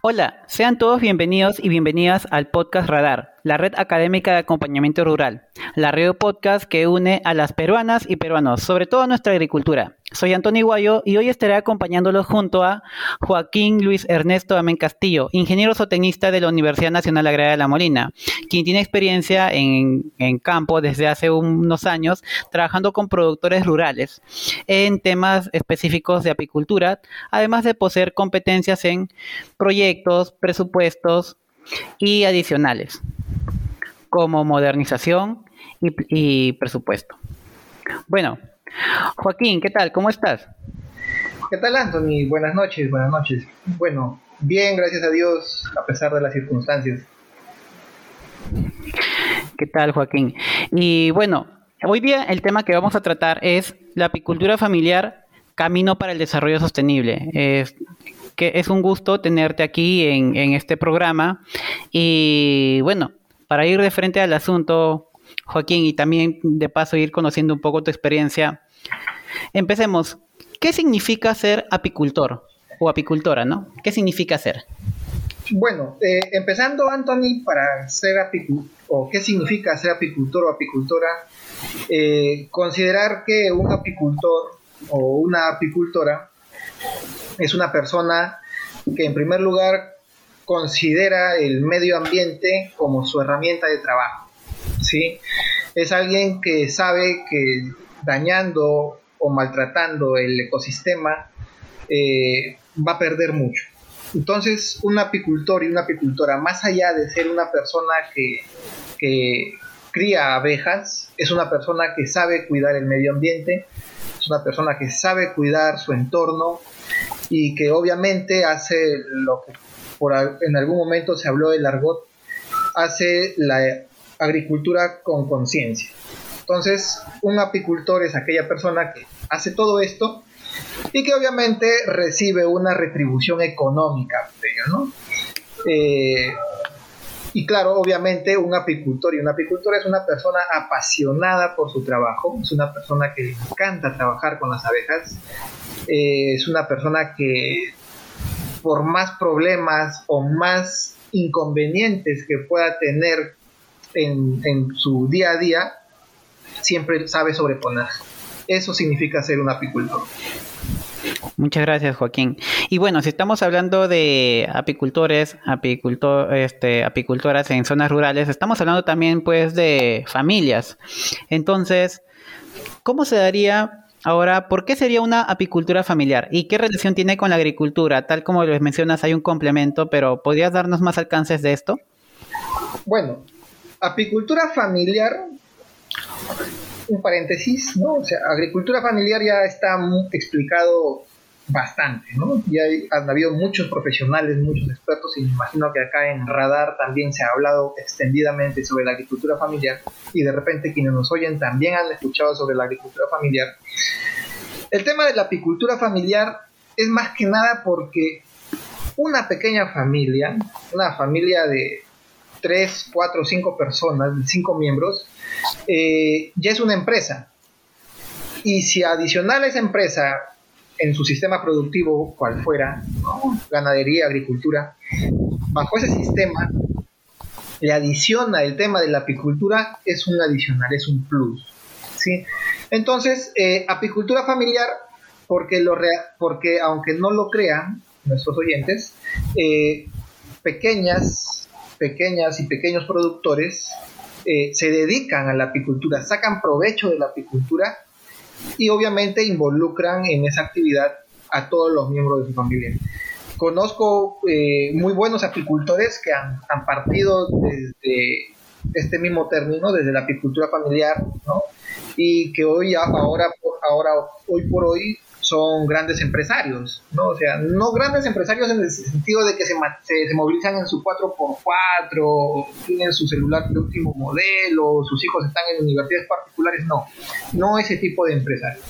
Hola, sean todos bienvenidos y bienvenidas al podcast Radar, la red académica de acompañamiento rural, la radio podcast que une a las peruanas y peruanos, sobre todo nuestra agricultura. Soy Antonio Iguayo y hoy estaré acompañándolos junto a Joaquín Luis Ernesto Amén Castillo, ingeniero zootecnista de la Universidad Nacional Agraria de La Molina, quien tiene experiencia en, campo desde hace unos años trabajando con productores rurales en temas específicos de apicultura, además de poseer competencias en proyectos, presupuestos y adicionales, como modernización y, y presupuesto. Bueno, Joaquín, ¿qué tal? ¿Cómo estás? ¿Qué tal, Anthony? Buenas noches, buenas noches. Bueno, bien, gracias a Dios, a pesar de las circunstancias. ¿Qué tal, Joaquín? Y bueno, hoy día el tema que vamos a tratar es la apicultura familiar, camino para el desarrollo sostenible. Es, que es un gusto tenerte aquí en, en este programa. Y bueno, para ir de frente al asunto, Joaquín, y también de paso ir conociendo un poco tu experiencia, empecemos. ¿Qué significa ser apicultor o apicultora, no? ¿Qué significa ser? Bueno, eh, empezando, Anthony, para ser apicultor, o qué significa ser apicultor o apicultora, eh, considerar que un apicultor o una apicultora es una persona que en primer lugar considera el medio ambiente como su herramienta de trabajo. ¿sí? Es alguien que sabe que dañando o maltratando el ecosistema eh, va a perder mucho. Entonces, un apicultor y una apicultora, más allá de ser una persona que, que cría abejas, es una persona que sabe cuidar el medio ambiente, es una persona que sabe cuidar su entorno y que obviamente hace lo que por, en algún momento se habló del argot, hace la agricultura con conciencia. Entonces, un apicultor es aquella persona que hace todo esto y que obviamente recibe una retribución económica ¿no? Eh, y claro, obviamente un apicultor y una apicultora es una persona apasionada por su trabajo, es una persona que le encanta trabajar con las abejas, eh, es una persona que por más problemas o más inconvenientes que pueda tener en, en su día a día, siempre sabe sobreponerse. Eso significa ser un apicultor. Muchas gracias, Joaquín. Y bueno, si estamos hablando de apicultores, apicultor, este, apicultoras en zonas rurales, estamos hablando también pues de familias. Entonces, ¿cómo se daría ahora, por qué sería una apicultura familiar? ¿Y qué relación tiene con la agricultura? Tal como les mencionas, hay un complemento, pero ¿podrías darnos más alcances de esto? Bueno, apicultura familiar un paréntesis, ¿no? O sea, agricultura familiar ya está explicado bastante, ¿no? Ya han habido muchos profesionales, muchos expertos y me imagino que acá en Radar también se ha hablado extendidamente sobre la agricultura familiar y de repente quienes nos oyen también han escuchado sobre la agricultura familiar. El tema de la apicultura familiar es más que nada porque una pequeña familia, una familia de 3, 4, 5 personas, 5 miembros, eh, ya es una empresa. Y si adicional a esa empresa, en su sistema productivo, cual fuera, ganadería, agricultura, bajo ese sistema, le adiciona el tema de la apicultura, es un adicional, es un plus. ¿sí? Entonces, eh, apicultura familiar, porque, lo porque aunque no lo crean nuestros oyentes, eh, pequeñas, pequeñas y pequeños productores eh, se dedican a la apicultura, sacan provecho de la apicultura y obviamente involucran en esa actividad a todos los miembros de su familia. Conozco eh, muy buenos apicultores que han, partido desde este mismo término, desde la apicultura familiar, y que hoy, ahora, ahora, hoy por hoy, son grandes empresarios, ¿no? O sea, no grandes empresarios en el sentido de que se, se, movilizan en su 4x4, tienen su celular de último modelo, sus hijos están en universidades particulares, no, no ese tipo de empresario,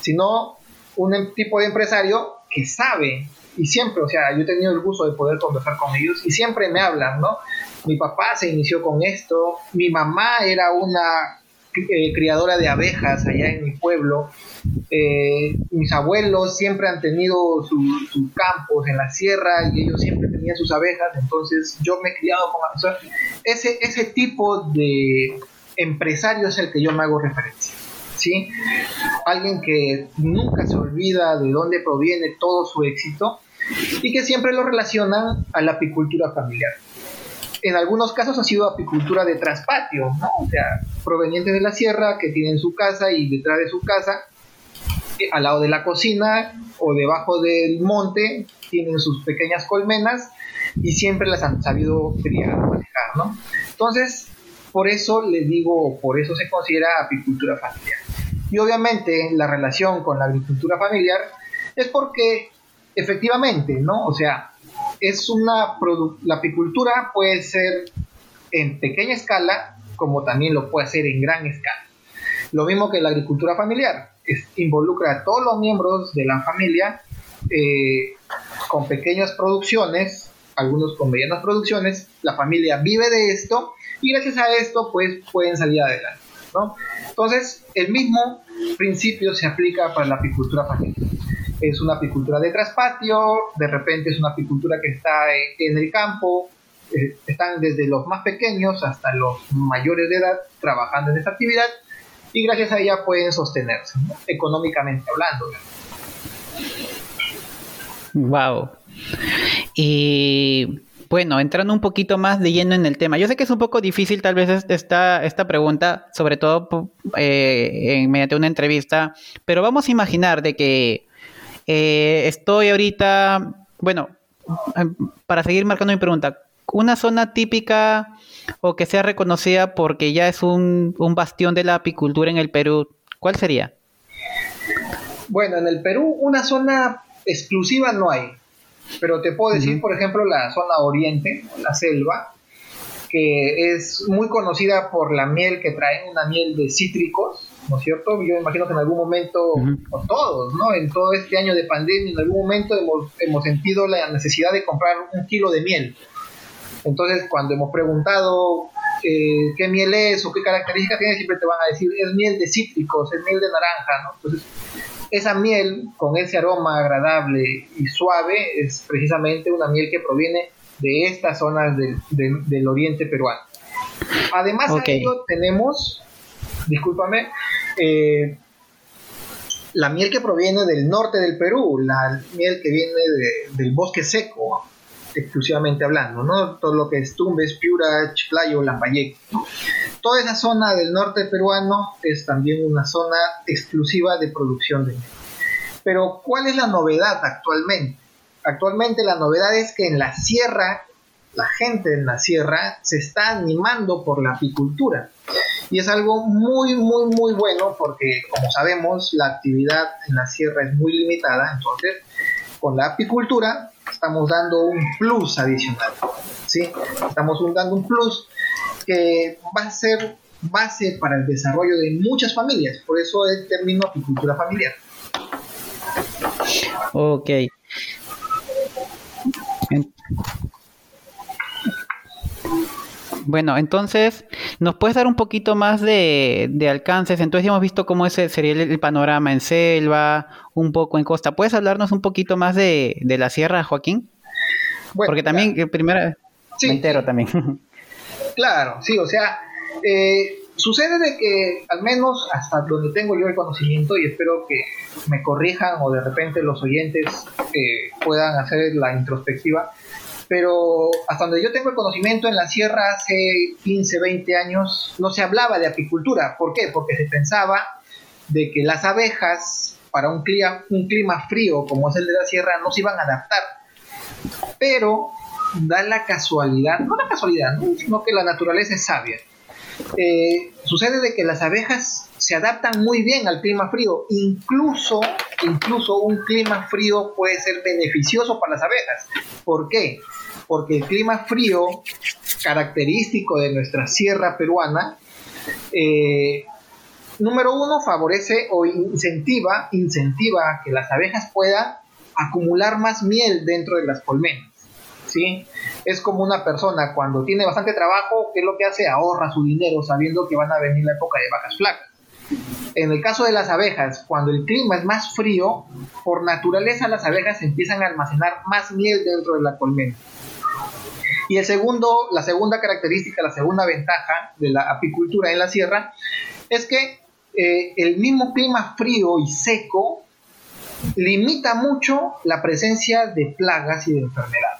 sino un em, tipo de empresario que sabe y siempre, o sea, yo he tenido el gusto de poder conversar con ellos y siempre me hablan, ¿no? Mi papá se inició con esto, mi mamá era una eh, criadora de abejas allá en mi pueblo. Eh, mis abuelos siempre han tenido sus campos en la sierra y ellos siempre tenían sus abejas, entonces yo me he criado con ese, ese tipo de empresario es el que yo me hago referencia. ¿sí? Alguien que nunca se olvida de dónde proviene todo su éxito y que siempre lo relacionan a la apicultura familiar en algunos casos ha sido apicultura de traspatio, ¿no? O sea, provenientes de la sierra que tienen su casa y detrás de su casa, eh, al lado de la cocina o debajo del monte, tienen sus pequeñas colmenas y siempre las han sabido criar, manejar, ¿no? Entonces, por eso les digo, por eso se considera apicultura familiar. Y obviamente la relación con la agricultura familiar es porque efectivamente, ¿no? O sea, es una la apicultura puede ser en pequeña escala como también lo puede hacer en gran escala. Lo mismo que la agricultura familiar, involucra a todos los miembros de la familia eh, con pequeñas producciones, algunos con medianas producciones, la familia vive de esto y gracias a esto pues pueden salir adelante. Entonces, el mismo principio se aplica para la apicultura familiar es una apicultura de traspatio, de repente es una apicultura que está en el campo, eh, están desde los más pequeños hasta los mayores de edad trabajando en esta actividad y gracias a ella pueden sostenerse, económicamente hablando. Wow. Y bueno, entrando un poquito más de lleno en el tema. Yo sé que es un poco difícil tal vez esta, esta pregunta, sobre todo eh, en, mediante una entrevista, pero vamos a imaginar de que eh, estoy ahorita, bueno, em, para seguir marcando mi pregunta, una zona típica o que sea reconocida porque ya es un, bastión de la apicultura en el Perú, ¿cuál sería? Bueno, en el Perú una zona exclusiva no hay, pero te puedo decir, por ejemplo, la zona oriente, la selva, que es muy conocida por la miel que traen, una miel de cítricos, ¿no es cierto? Yo imagino que en algún momento, o todos, ¿no? En todo este año de pandemia, en algún momento hemos, hemos sentido la necesidad de comprar un kilo de miel. Entonces, cuando hemos preguntado eh, qué miel es o qué características tiene, siempre te van a decir, es miel de cítricos, es miel de naranja, ¿no? Entonces, esa miel con ese aroma agradable y suave es precisamente una miel que proviene de estas zonas del oriente peruano. Además de ello tenemos discúlpame, eh, la miel que proviene del norte del Perú, la miel que viene del bosque seco, exclusivamente hablando, ¿no? Todo lo que es Tumbes, Piura, Chiclayo, Lambayeque. Toda esa zona del norte peruano es también una zona exclusiva de producción de miel. Pero, ¿cuál es la novedad actualmente? Actualmente la novedad es que en la sierra, la gente en la sierra se está animando por la apicultura. Y es algo muy, muy, muy bueno porque, como sabemos, la actividad en la sierra es muy limitada. Entonces, con la apicultura estamos dando un plus adicional. ¿sí? Estamos dando un plus que va a ser base para el desarrollo de muchas familias. Por eso el término apicultura familiar. Ok. Bueno, entonces, ¿nos puedes dar un poquito más de, alcances? Entonces, hemos visto cómo ese sería el, panorama en selva, un poco en costa. ¿Puedes hablarnos un poquito más de, la sierra, Joaquín? Porque también, eh, primero, me entero también. Claro, sí, o sea, eh, sucede de que, al menos hasta donde tengo yo el conocimiento, y espero que me corrijan o de repente los oyentes eh, puedan hacer la introspectiva, pero hasta donde yo tengo el conocimiento, en la sierra hace 15, 20 años no se hablaba de apicultura. ¿Por qué? Porque se pensaba de que las abejas para un clima, un clima frío como es el de la sierra no se iban a adaptar. Pero da la casualidad, no la casualidad, sino que la naturaleza es sabia. Eh, sucede de que las abejas se adaptan muy bien al clima frío, incluso, incluso un clima frío puede ser beneficioso para las abejas. ¿Por qué? porque el clima frío, característico de nuestra sierra peruana, eh, número uno, favorece o incentiva, incentiva a que las abejas puedan acumular más miel dentro de las colmenas. ¿sí? Es como una persona cuando tiene bastante trabajo, ¿qué es lo que hace? Ahorra su dinero sabiendo que van a venir la época de vacas flacas. En el caso de las abejas, cuando el clima es más frío, por naturaleza las abejas empiezan a almacenar más miel dentro de la colmena. Y el segundo, la segunda característica, la segunda ventaja de la apicultura en la sierra es que eh, el mismo clima frío y seco limita mucho la presencia de plagas y de enfermedades.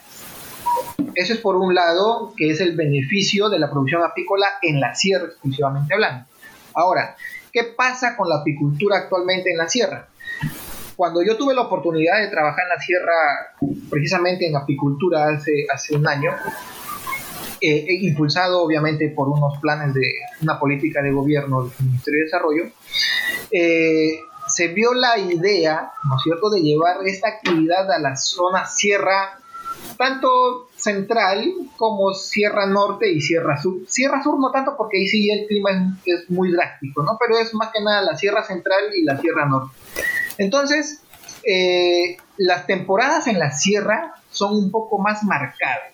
Eso es por un lado, que es el beneficio de la producción apícola en la sierra exclusivamente hablando. Ahora, ¿qué pasa con la apicultura actualmente en la sierra? Cuando yo tuve la oportunidad de trabajar en la sierra, precisamente en apicultura hace, hace un año, eh, impulsado obviamente por unos planes de una política de gobierno del Ministerio de Desarrollo, eh, se vio la idea, ¿no es cierto?, de llevar esta actividad a la zona sierra, tanto central como Sierra Norte y Sierra Sur. Sierra Sur no tanto porque ahí sí el clima es, muy drástico, ¿no? Pero es más que nada la Sierra Central y la Sierra Norte. Entonces, eh, las temporadas en la sierra son un poco más marcadas.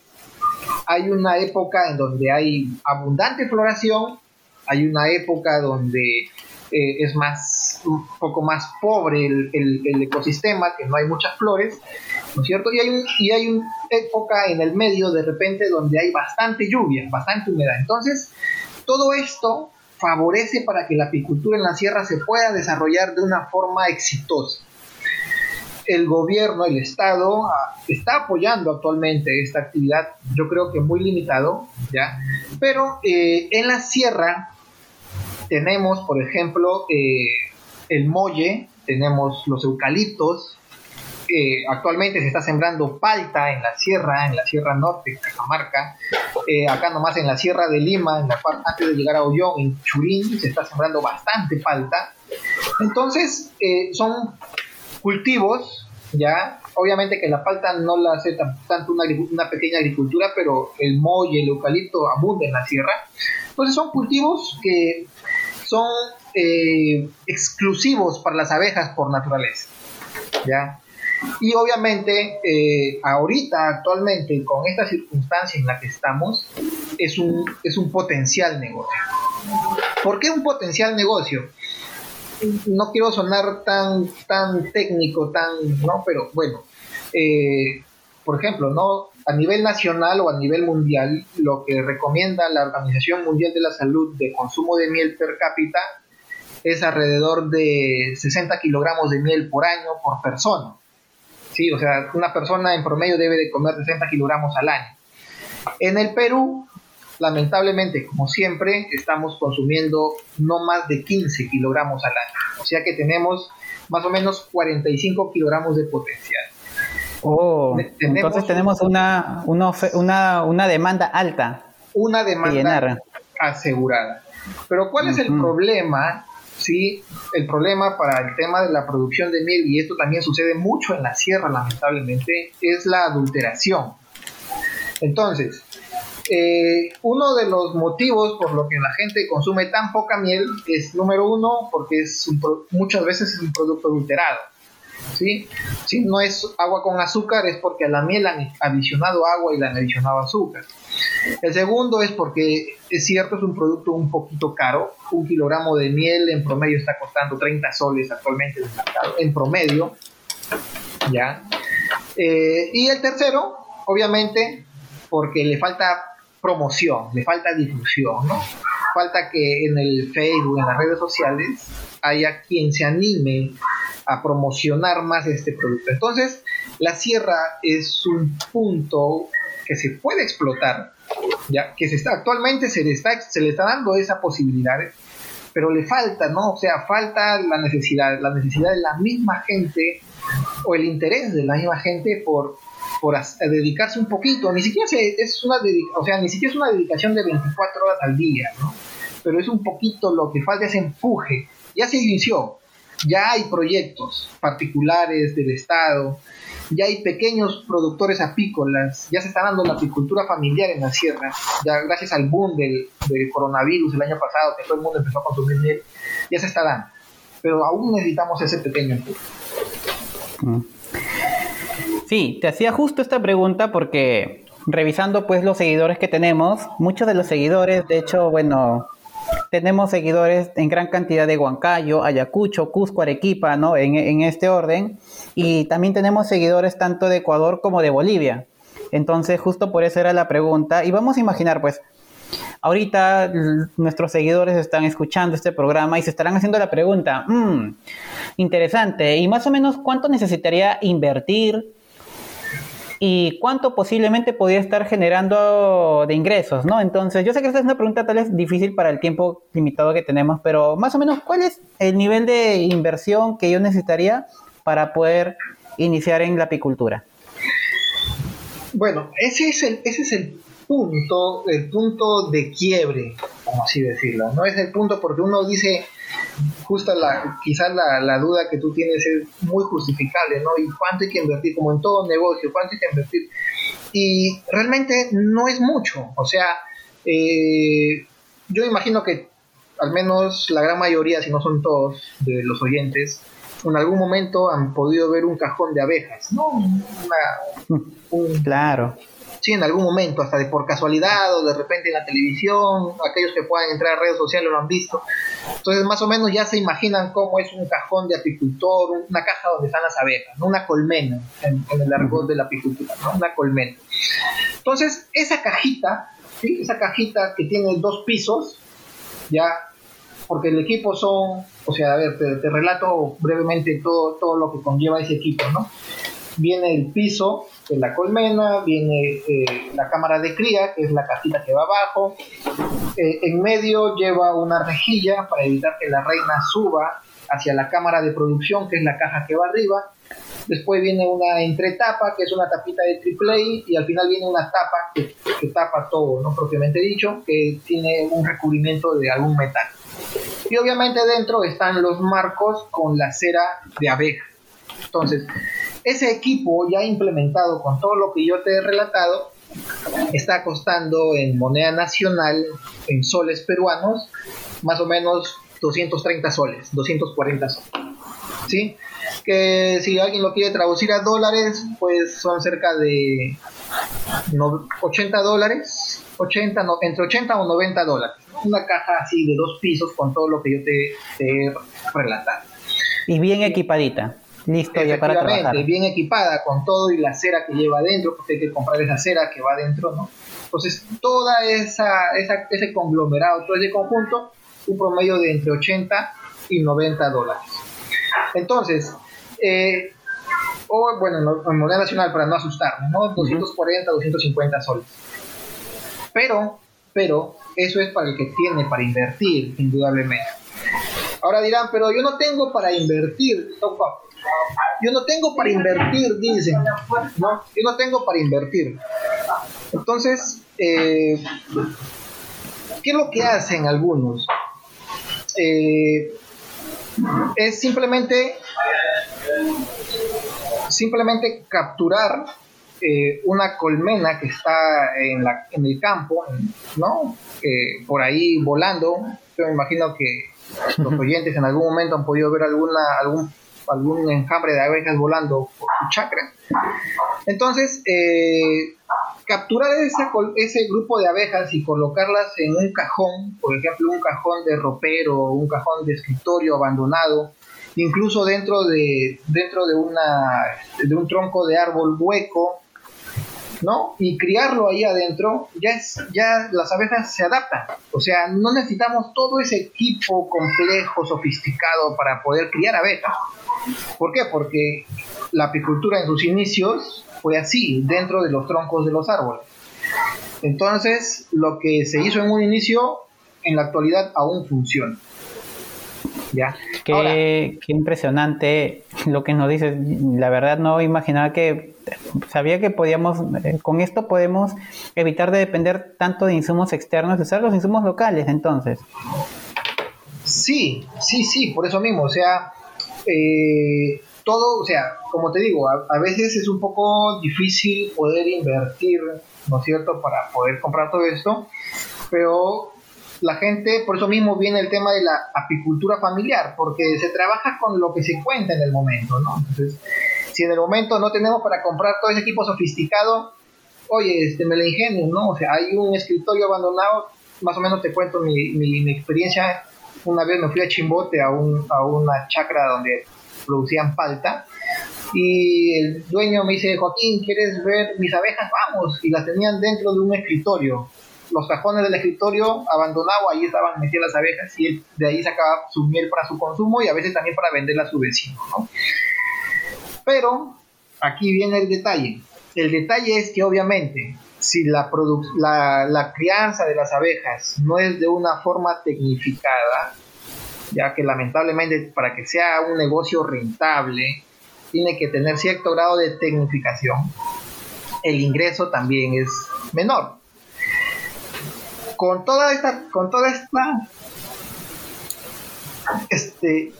Hay una época en donde hay abundante floración, hay una época donde eh, es más un poco más pobre el, ecosistema, que no hay muchas flores, ¿no es cierto? Y hay, y hay una época en el medio de repente donde hay bastante lluvia, bastante humedad. Entonces, todo esto favorece para que la apicultura en la sierra se pueda desarrollar de una forma exitosa. El gobierno, el Estado, ah, está apoyando actualmente esta actividad, yo creo que muy limitado, ¿ya? Pero eh, en la sierra tenemos, por ejemplo, eh, el molle, tenemos los eucaliptos, eh, actualmente se está sembrando palta en la sierra, en la sierra norte, Cajamarca, eh, acá nomás en la sierra de Lima, en la parte antes de llegar a Ollón, en Churín, se está sembrando bastante palta. Entonces, son cultivos, ya, obviamente que la palta no la hace tanto una, una, pequeña agricultura, pero el molle, el eucalipto abunda en la sierra. Entonces son cultivos que son eh, exclusivos para las abejas por naturaleza. ¿ya? Y obviamente, eh, ahorita, actualmente, con esta circunstancia en la que estamos, es un, es un potencial negocio. ¿Por qué un potencial negocio? No quiero sonar tan, tan técnico, tan, ¿no? Pero bueno, eh, por ejemplo, ¿no? a nivel nacional o a nivel mundial, lo que recomienda la Organización Mundial de la Salud de consumo de miel per cápita es alrededor de 60 kilogramos de miel por año por persona. Sí, o sea, una persona en promedio debe de comer 60 kilogramos al año. En el Perú, lamentablemente, como siempre, estamos consumiendo no más de 15 kilogramos al año. O sea que tenemos más o menos 45 kilogramos de potencial. Oh, entonces tenemos una, una, una, demanda alta. Una demanda asegurada. Pero ¿cuál es el problema? Sí, el problema para el tema de la producción de miel, y esto también sucede mucho en la sierra, lamentablemente, es la adulteración. Entonces, eh, uno de los motivos por lo que la gente consume tan poca miel es, número uno, porque es muchas veces es un producto adulterado. ¿Sí? Si no es agua con azúcar es porque a la miel han adicionado agua y le han adicionado azúcar. El segundo es porque es cierto, es un producto un poquito caro. Un kilogramo de miel en promedio está costando 30 soles actualmente en el mercado, en promedio. ¿ya? Eh, y el tercero, obviamente, porque le falta promoción, le falta difusión. Falta que en el Facebook, en las redes sociales, haya quien se anime a promocionar más este producto. Entonces, la sierra es un punto que se puede explotar, ya que se está actualmente se le está se le está dando esa posibilidad, pero le falta, ¿no? O sea, falta la necesidad, la necesidad de la misma gente o el interés de la misma gente por por dedicarse un poquito, ni siquiera es una o sea, ni siquiera es una dedicación de 24 horas al día, ¿no? Pero es un poquito lo que falta ese empuje. Ya se inició, ya hay proyectos particulares del Estado, ya hay pequeños productores apícolas, ya se está dando la apicultura familiar en la sierra, ya gracias al boom del, coronavirus el año pasado, que todo el mundo empezó a consumir miel, ya se está dando. Pero aún necesitamos ese pequeño empuje. Mm. Sí, te hacía justo esta pregunta porque revisando pues los seguidores que tenemos, muchos de los seguidores, de hecho, bueno, tenemos seguidores en gran cantidad de Huancayo, Ayacucho, Cusco, Arequipa, ¿no? En, en este orden. Y también tenemos seguidores tanto de Ecuador como de Bolivia. Entonces, justo por eso era la pregunta. Y vamos a imaginar, pues, ahorita nuestros seguidores están escuchando este programa y se estarán haciendo la pregunta, mmm, interesante, ¿y más o menos cuánto necesitaría invertir y cuánto posiblemente podría estar generando de ingresos, ¿no? Entonces, yo sé que esta es una pregunta tal vez difícil para el tiempo limitado que tenemos, pero más o menos, ¿cuál es el nivel de inversión que yo necesitaría para poder iniciar en la apicultura? Bueno, ese es el, ese es el punto, el punto de quiebre, como así decirlo, ¿no? Es el punto porque uno dice, justo la, quizás la, la, duda que tú tienes es muy justificable, ¿no? ¿Y cuánto hay que invertir? Como en todo negocio, ¿cuánto hay que invertir? Y realmente no es mucho, o sea, eh, yo imagino que al menos la gran mayoría, si no son todos, de los oyentes, en algún momento han podido ver un cajón de abejas, ¿no? un, claro sí, en algún momento, hasta de por casualidad o de repente en la televisión, aquellos que puedan entrar a redes sociales lo han visto. Entonces, más o menos ya se imaginan cómo es un cajón de apicultor, una caja donde están las abejas, una colmena en, el argot de la apicultura, una colmena. Entonces, esa cajita, ¿sí? esa cajita que tiene dos pisos, ya, porque el equipo son, o sea, a ver, te, te relato brevemente todo, todo lo que conlleva ese equipo, ¿no? Viene el piso, de la colmena, viene eh, la cámara de cría, que es la cajita que va abajo. Eh, en medio lleva una rejilla para evitar que la reina suba hacia la cámara de producción, que es la caja que va arriba. Después viene una entretapa, que es una tapita de triple y al final viene una tapa que, que tapa todo, no propiamente dicho, que tiene un recubrimiento de algún metal. Y obviamente dentro están los marcos con la cera de abeja. Entonces, ese equipo ya implementado con todo lo que yo te he relatado está costando en moneda nacional, en soles peruanos, más o menos 230 soles, 240 soles. ¿Sí? Que si alguien lo quiere traducir a dólares, pues son cerca de 80 dólares, 80, entre 80 o 90 dólares. Una caja así de dos pisos con todo lo que yo te, te he relatado. Y bien equipadita. Listo, ya para trabajar. bien equipada con todo y la cera que lleva adentro, porque hay que comprar esa cera que va adentro, ¿no? Entonces, toda esa, esa ese conglomerado, todo ese conjunto, un promedio de entre 80 y 90 dólares. Entonces, eh, o bueno, en moneda nacional para no asustarnos, ¿no? 240, 250 soles. Pero, pero, eso es para el que tiene para invertir, indudablemente. Ahora dirán, pero yo no tengo para invertir. Yo no tengo para invertir, dicen. ¿no? Yo no tengo para invertir. Entonces, eh, ¿qué es lo que hacen algunos? Eh, es simplemente simplemente capturar eh, una colmena que está en, la, en el campo, ¿no? por ahí volando. Yo me imagino que los oyentes en algún momento han podido ver alguna, algún algún enjambre de abejas volando por su chakra. Entonces, eh, capturar ese grupo de abejas y colocarlas en un cajón, por ejemplo, un cajón de ropero, un cajón de escritorio abandonado, incluso dentro de, dentro de, una, de un tronco de árbol hueco, ¿no? Y criarlo ahí adentro, ya, es, ya las abejas se adaptan. O sea, no necesitamos todo ese equipo complejo, sofisticado para poder criar abejas. ¿Por qué? Porque la apicultura en sus inicios fue así, dentro de los troncos de los árboles. Entonces, lo que se hizo en un inicio, en la actualidad aún funciona. ¿Ya? Qué, impresionante lo que nos dices. La verdad no imaginaba que, sabía que podíamos, eh, con esto podemos evitar de depender tanto de insumos externos, de usar los insumos locales entonces. Sí, sí, sí, por eso mismo. O sea, eh, todo, o sea, como te digo, a, veces es un poco difícil poder invertir, ¿no es cierto?, para poder comprar todo esto, pero la gente, por eso mismo viene el tema de la apicultura familiar, porque se trabaja con lo que se cuenta en el momento, ¿no? Entonces, si en el momento no tenemos para comprar todo ese equipo sofisticado, oye, este, me ingenio, ¿no? O sea, hay un escritorio abandonado, más o menos te cuento mi, mi, experiencia. Una vez me fui a Chimbote, a, un, a una chacra donde producían palta, y el dueño me dice, Joaquín, ¿quieres ver mis abejas? Vamos, y las tenían dentro de un escritorio. Los cajones del escritorio abandonado, ahí estaban metidas las abejas y de ahí sacaba su miel para su consumo y a veces también para venderla a su vecino, ¿no? Pero aquí viene el detalle. El detalle es que obviamente si la, la, la, crianza de las abejas no es de una forma tecnificada, ya que lamentablemente para que sea un negocio rentable tiene que tener cierto grado de tecnificación, el ingreso también es menor. Con toda esta, con toda esta, este,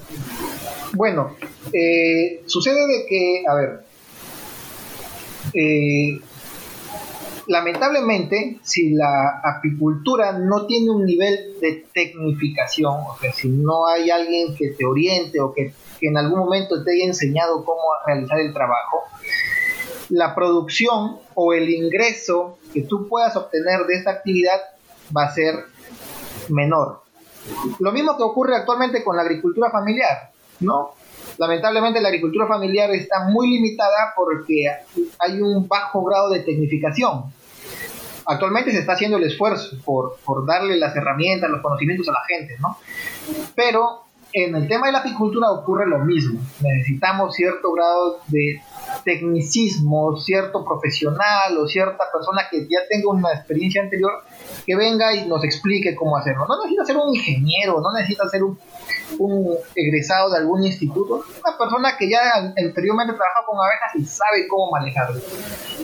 bueno, eh, sucede de que, a ver, eh, lamentablemente, si la apicultura no tiene un nivel de tecnificación, o sea, si no hay alguien que te oriente o que, en algún momento te haya enseñado cómo realizar el trabajo, la producción o el ingreso que tú puedas obtener de esta actividad va a ser menor. Lo mismo que ocurre actualmente con la agricultura familiar, ¿no? Lamentablemente la agricultura familiar está muy limitada porque hay un bajo grado de tecnificación. Actualmente se está haciendo el esfuerzo por, por darle las herramientas, los conocimientos a la gente, ¿no? Pero en el tema de la apicultura ocurre lo mismo. Necesitamos cierto grado de tecnicismo, cierto profesional o cierta persona que ya tenga una experiencia anterior que venga y nos explique cómo hacerlo. No necesita ser un ingeniero, no necesita ser un, egresado de algún instituto, una persona que ya anteriormente trabaja con abejas y sabe cómo manejarlo.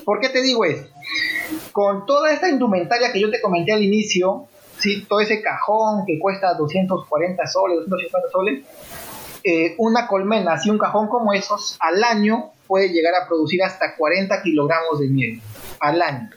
¿Por qué te digo esto? Con toda esta indumentaria que yo te comenté al inicio, ¿sí? todo ese cajón que cuesta 240 soles, 250 soles, eh, una colmena, así un cajón como esos, al año puede llegar a producir hasta 40 kilogramos de miel, al año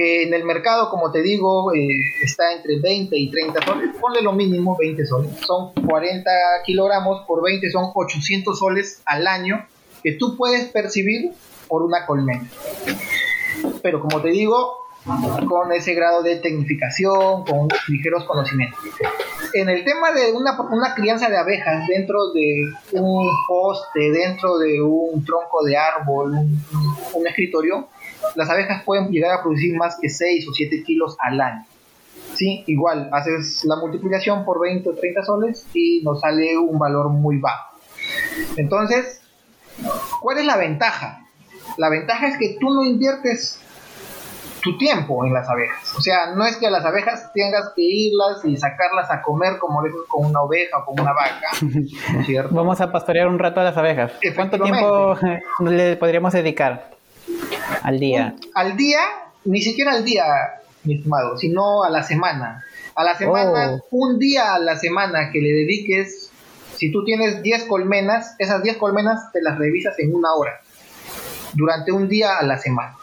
en el mercado, como te digo, eh, está entre 20 y 30 soles, ponle lo mínimo 20 soles, son 40 kilogramos por 20 son 800 soles al año que tú puedes percibir por una colmena. Pero como te digo, con ese grado de tecnificación, con ligeros conocimientos. En el tema de una, una, crianza de abejas dentro de un poste, dentro de un tronco de árbol, un escritorio, las abejas pueden llegar a producir más que 6 o 7 kilos al año. ¿Sí? Igual, haces la multiplicación por 20 o 30 soles y nos sale un valor muy bajo. Entonces, ¿cuál es la ventaja? La ventaja es que tú no inviertes tu tiempo en las abejas. O sea, no es que a las abejas tengas que irlas y sacarlas a comer como con una oveja o con una vaca. ¿cierto? Vamos a pastorear un rato a las abejas. ¿Cuánto tiempo le podríamos dedicar? Al día. al día, ni siquiera al día, mi estimado, sino a la semana. A la semana, oh. un día a la semana que le dediques, si tú tienes 10 colmenas, esas 10 colmenas te las revisas en una hora, durante un día a la semana.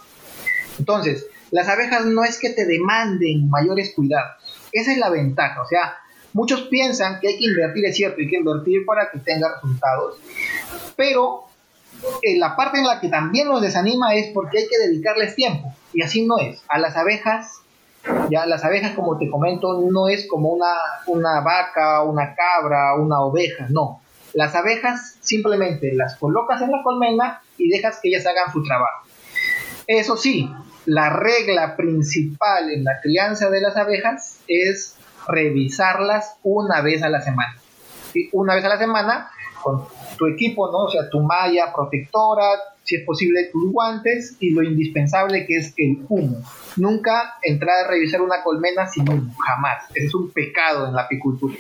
Entonces, las abejas no es que te demanden mayores cuidados, esa es la ventaja, o sea, muchos piensan que hay que invertir, es cierto, hay que invertir para que tenga resultados, pero la parte en la que también nos desanima es porque hay que dedicarles tiempo. Y así no es. A las abejas, ya las abejas, como te comento, no es como una, una vaca, una cabra, una oveja, no. Las abejas simplemente las colocas en la colmena y dejas que ellas hagan su trabajo. Eso sí, la regla principal en la crianza de las abejas es revisarlas una vez a la semana. Una vez a la semana con tu equipo, ¿no? O sea, tu malla protectora, si es posible tus guantes y lo indispensable que es el humo. Nunca entrar a revisar una colmena sin humo, jamás. Es un pecado en la apicultura.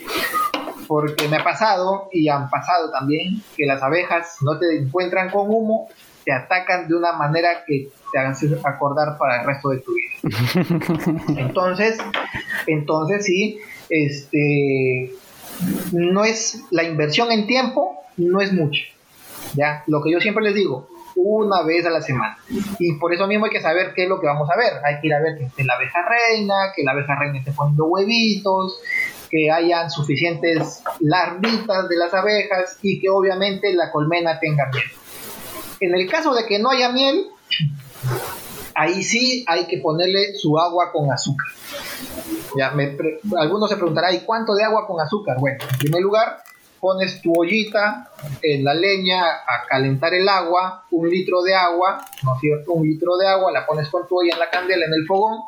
Porque me ha pasado y han pasado también que las abejas no te encuentran con humo, te atacan de una manera que te hagan acordar para el resto de tu vida. Entonces, entonces sí, este no es la inversión en tiempo no es mucho. ¿ya? Lo que yo siempre les digo, una vez a la semana. Y por eso mismo hay que saber qué es lo que vamos a ver. Hay que ir a ver que esté la abeja reina, que la abeja reina esté poniendo huevitos, que hayan suficientes larvitas de las abejas y que obviamente la colmena tenga miel. En el caso de que no haya miel, ahí sí hay que ponerle su agua con azúcar. Ya, algunos se preguntarán, ¿y cuánto de agua con azúcar? Bueno, en primer lugar, pones tu ollita en la leña a calentar el agua, un litro de agua, ¿no es cierto? Un litro de agua, la pones con tu olla en la candela, en el fogón,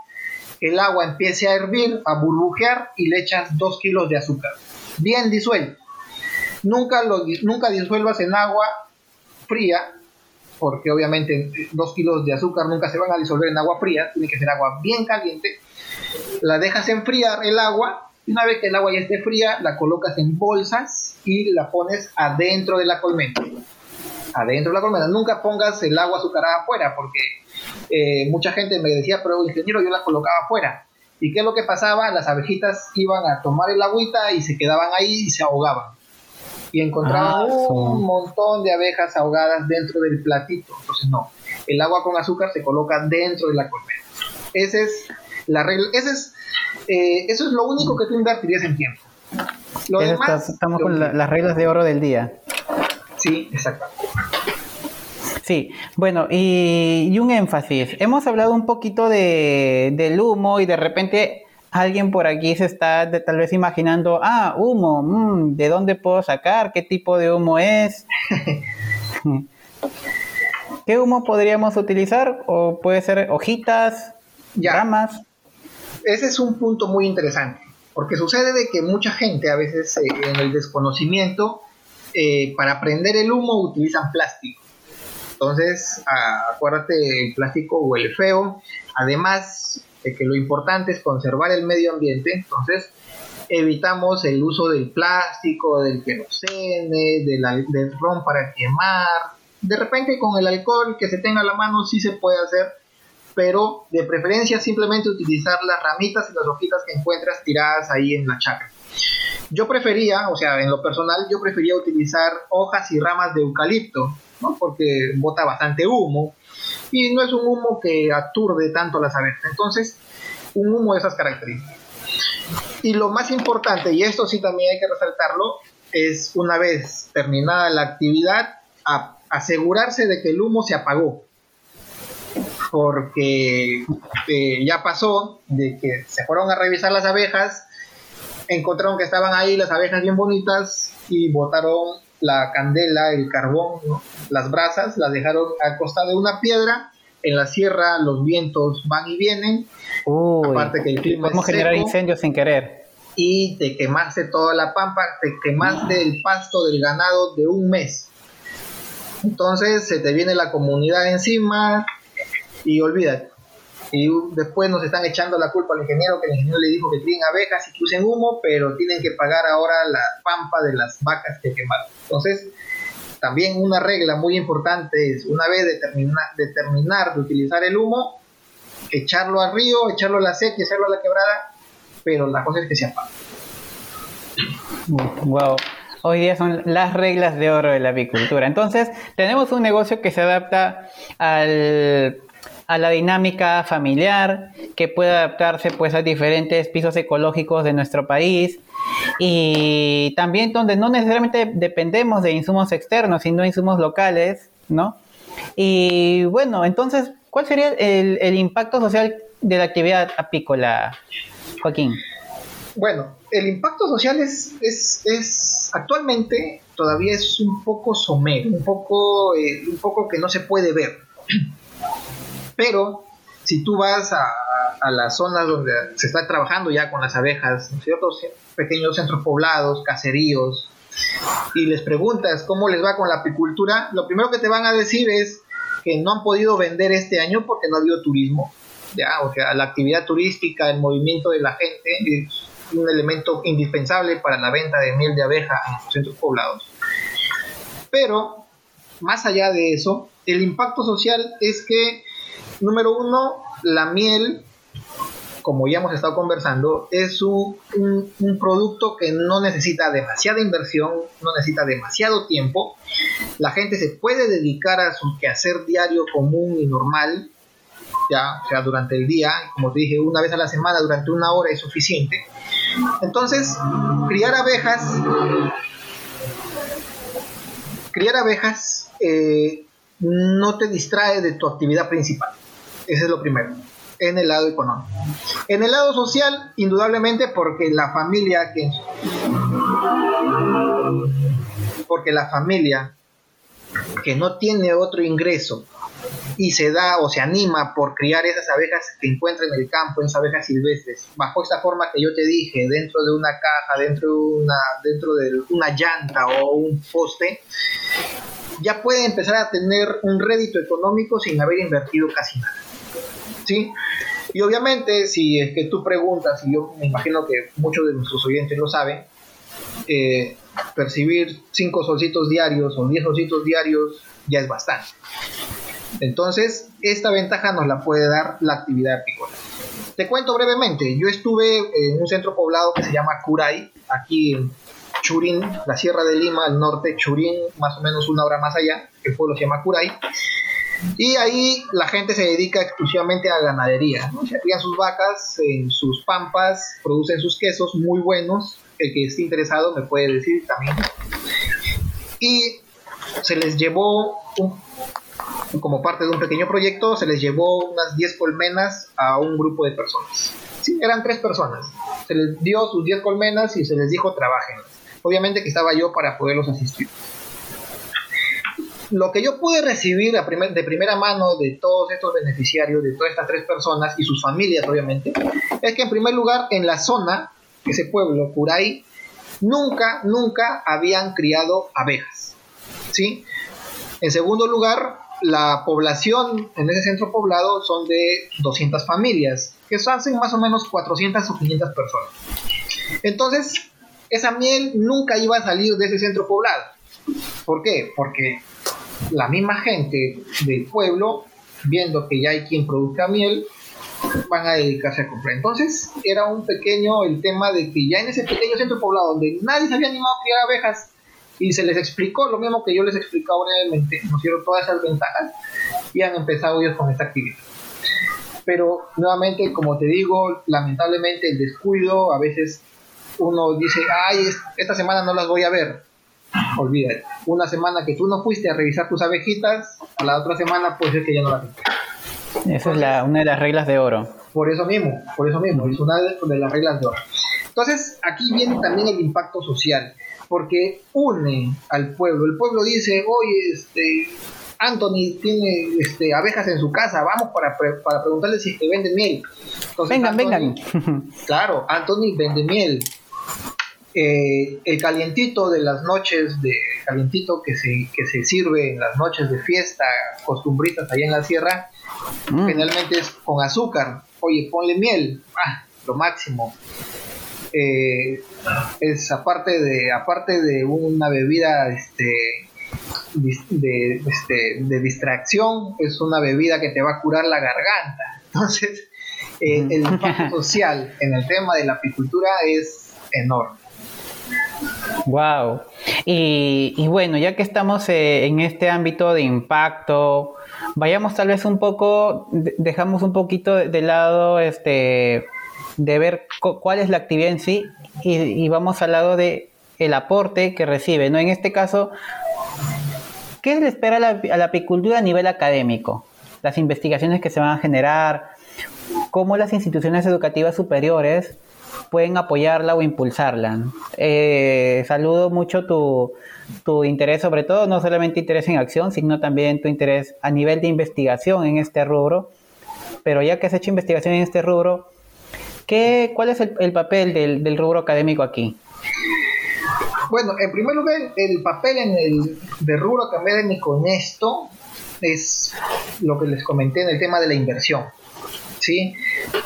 el agua empiece a hervir, a burbujear y le echas dos kilos de azúcar. Bien disuelto. Nunca, lo, nunca disuelvas en agua fría, porque obviamente dos kilos de azúcar nunca se van a disolver en agua fría, tiene que ser agua bien caliente. La dejas enfriar el agua, y una vez que el agua ya esté fría, la colocas en bolsas y la pones adentro de la colmena. Adentro de la colmena. Nunca pongas el agua azucarada afuera, porque eh, mucha gente me decía, pero ingeniero, yo la colocaba afuera. ¿Y qué es lo que pasaba? Las abejitas iban a tomar el agüita y se quedaban ahí y se ahogaban. Y encontraban ah, un montón de abejas ahogadas dentro del platito. Entonces, no. El agua con azúcar se coloca dentro de la colmena. Esa es la regla. Ese es, eh, eso es lo único que tú invertirías en tiempo. Lo demás, estamos con las reglas de oro del día. Sí, exacto. Sí, bueno, y, un énfasis. Hemos hablado un poquito de, del humo y de repente alguien por aquí se está tal vez imaginando, ah, humo, mm, ¿de dónde puedo sacar? ¿Qué tipo de humo es? ¿Qué humo podríamos utilizar? ¿O puede ser hojitas, ramas? Ese es un punto muy interesante, porque sucede de que mucha gente a veces eh, en el desconocimiento, eh, para prender el humo utilizan plástico. Entonces, acuérdate, el plástico huele feo. Además de que lo importante es conservar el medio ambiente, entonces evitamos el uso del plástico, del querosene, del, ron para quemar. De repente con el alcohol que se tenga a la mano sí se puede hacer, pero de preferencia simplemente utilizar las ramitas y las hojitas que encuentras tiradas ahí en la chacra. Yo prefería, o sea, en lo personal, yo prefería utilizar hojas y ramas de eucalipto, porque bota bastante humo y no es un humo que aturde tanto las abejas. Entonces, un humo de esas características. Y lo más importante, y esto sí también hay que resaltarlo, es una vez terminada la actividad, asegurarse de que el humo se apagó. Porque eh, ya pasó de que se fueron a revisar las abejas, encontraron que estaban ahí las abejas bien bonitas y botaron la candela, el carbón, las brasas, las dejaron al costado de una piedra. En la sierra los vientos van y vienen. aparte que el clima podemos generar incendios sin querer. Y te quemaste toda la pampa, te quemaste el pasto del ganado de un mes. Entonces se te viene la comunidad encima y olvídate y después nos están echando la culpa al ingeniero que el ingeniero le dijo que tienen abejas y que usen humo, pero tienen que pagar ahora la pampa de las vacas que quemaron. Entonces, también una regla muy importante es, una vez de, de terminar de utilizar el humo, echarlo al río, echarlo a la sequía, echarlo a la quebrada, pero la cosa es que se apaga. Wow. Hoy día son las reglas de oro de la apicultura. Entonces, tenemos un negocio que se adapta al a la dinámica familiar, que puede adaptarse pues a diferentes pisos ecológicos de nuestro país y también donde no necesariamente dependemos de insumos externos, sino insumos locales, ¿no? Y bueno, entonces, ¿cuál sería el, impacto social de la actividad apícola, Joaquín? Bueno, el impacto social es, es, actualmente todavía es un poco somero, un poco, eh, un poco que no se puede ver. Pero si tú vas a, las zonas donde se está trabajando ya con las abejas, ciertos pequeños centros poblados, caseríos, y les preguntas cómo les va con la apicultura, lo primero que te van a decir es que no han podido vender este año porque no ha habido turismo. Ya, o sea, la actividad turística, el movimiento de la gente es un elemento indispensable para la venta de miel de abeja en los centros poblados. Pero, más allá de eso, el impacto social es que Número uno, la miel, como ya hemos estado conversando, es un, producto que no necesita demasiada inversión, no necesita demasiado tiempo. La gente se puede dedicar a su quehacer diario común y normal, ya, sea, durante el día, como te dije, una vez a la semana, durante una hora es suficiente. Entonces, criar abejas, criar abejas eh, no te distrae de tu actividad principal Ese es lo primero, en el lado económico. En el lado social, indudablemente porque la familia que... Porque la familia que no tiene otro ingreso y se da o se anima por criar esas abejas que encuentra en el campo, esas abejas silvestres, bajo esta forma que yo te dije, dentro de una caja, dentro de una, dentro de una llanta o un poste, ya puede empezar a tener un rédito económico sin haber invertido casi nada. ¿Sí? Y obviamente, si es que tú preguntas, y yo me imagino que muchos de nuestros oyentes lo saben, eh, percibir 5 solcitos diarios o 10 solcitos diarios ya es bastante. Entonces, esta ventaja nos la puede dar la actividad apícola. Te cuento brevemente, yo estuve en un centro poblado que se llama Curay, aquí en Churín, la Sierra de Lima, al norte, Churín, más o menos una hora más allá, el pueblo se llama Curay. Y ahí la gente se dedica exclusivamente a ganadería, Se crían sus vacas en sus pampas, producen sus quesos muy buenos. El que esté interesado me puede decir también. Y se les llevó, como parte de un pequeño proyecto, se les llevó unas 10 colmenas a un grupo de personas. Eran tres personas. Se les dio sus 10 colmenas y se les dijo trabajen. Obviamente que estaba yo para poderlos asistir lo que yo pude recibir de primera mano de todos estos beneficiarios, de todas estas tres personas y sus familias, obviamente, es que en primer lugar, en la zona, ese pueblo, Curay, nunca, nunca habían criado abejas. ¿sí? En segundo lugar, la población en ese centro poblado son de 200 familias, que hacen más o menos 400 o 500 personas. Entonces, esa miel nunca iba a salir de ese centro poblado. ¿Por qué? Porque la misma gente del pueblo, viendo que ya hay quien produzca miel, van a dedicarse a comprar. Entonces era un pequeño el tema de que ya en ese pequeño centro poblado donde nadie se había animado a criar abejas y se les explicó lo mismo que yo les he explicado brevemente, nos dieron todas esas ventajas y han empezado ellos con esta actividad. Pero nuevamente, como te digo, lamentablemente el descuido, a veces uno dice, ay, esta semana no las voy a ver, olvídate. Una semana que tú no fuiste a revisar tus abejitas, a la otra semana puede ser que ya no las viste. Esa es la, una de las reglas de oro. Por eso mismo, por eso mismo, es una de las reglas de oro. Entonces, aquí viene también el impacto social, porque une al pueblo. El pueblo dice, oye, este, Anthony tiene este, abejas en su casa, vamos para, para preguntarle si te vende miel. vengan, vengan. Claro, Anthony vende miel. Eh, el calientito de las noches, de calientito que se, que se sirve en las noches de fiesta, costumbritas allá en la sierra, mm. generalmente es con azúcar. Oye, ponle miel, ah, lo máximo. Eh, es aparte de, aparte de una bebida este, de, este, de distracción, es una bebida que te va a curar la garganta. Entonces, eh, el impacto social en el tema de la apicultura es enorme. Wow. Y, bueno, ya que estamos eh, en este ámbito de impacto, vayamos tal vez un poco, dejamos un poquito de lado este de ver cuál es la actividad en sí y, vamos al lado de el aporte que recibe, ¿no? En este caso, ¿qué le espera la, a la apicultura a nivel académico? Las investigaciones que se van a generar, cómo las instituciones educativas superiores pueden apoyarla o impulsarla. Eh, saludo mucho tu, tu, interés, sobre todo, no solamente interés en acción, sino también tu interés a nivel de investigación en este rubro. Pero ya que has hecho investigación en este rubro, ¿qué, ¿cuál es el, papel del, del, rubro académico aquí? Bueno, en primer lugar, el papel en el del rubro académico en esto es lo que les comenté en el tema de la inversión. ¿Sí?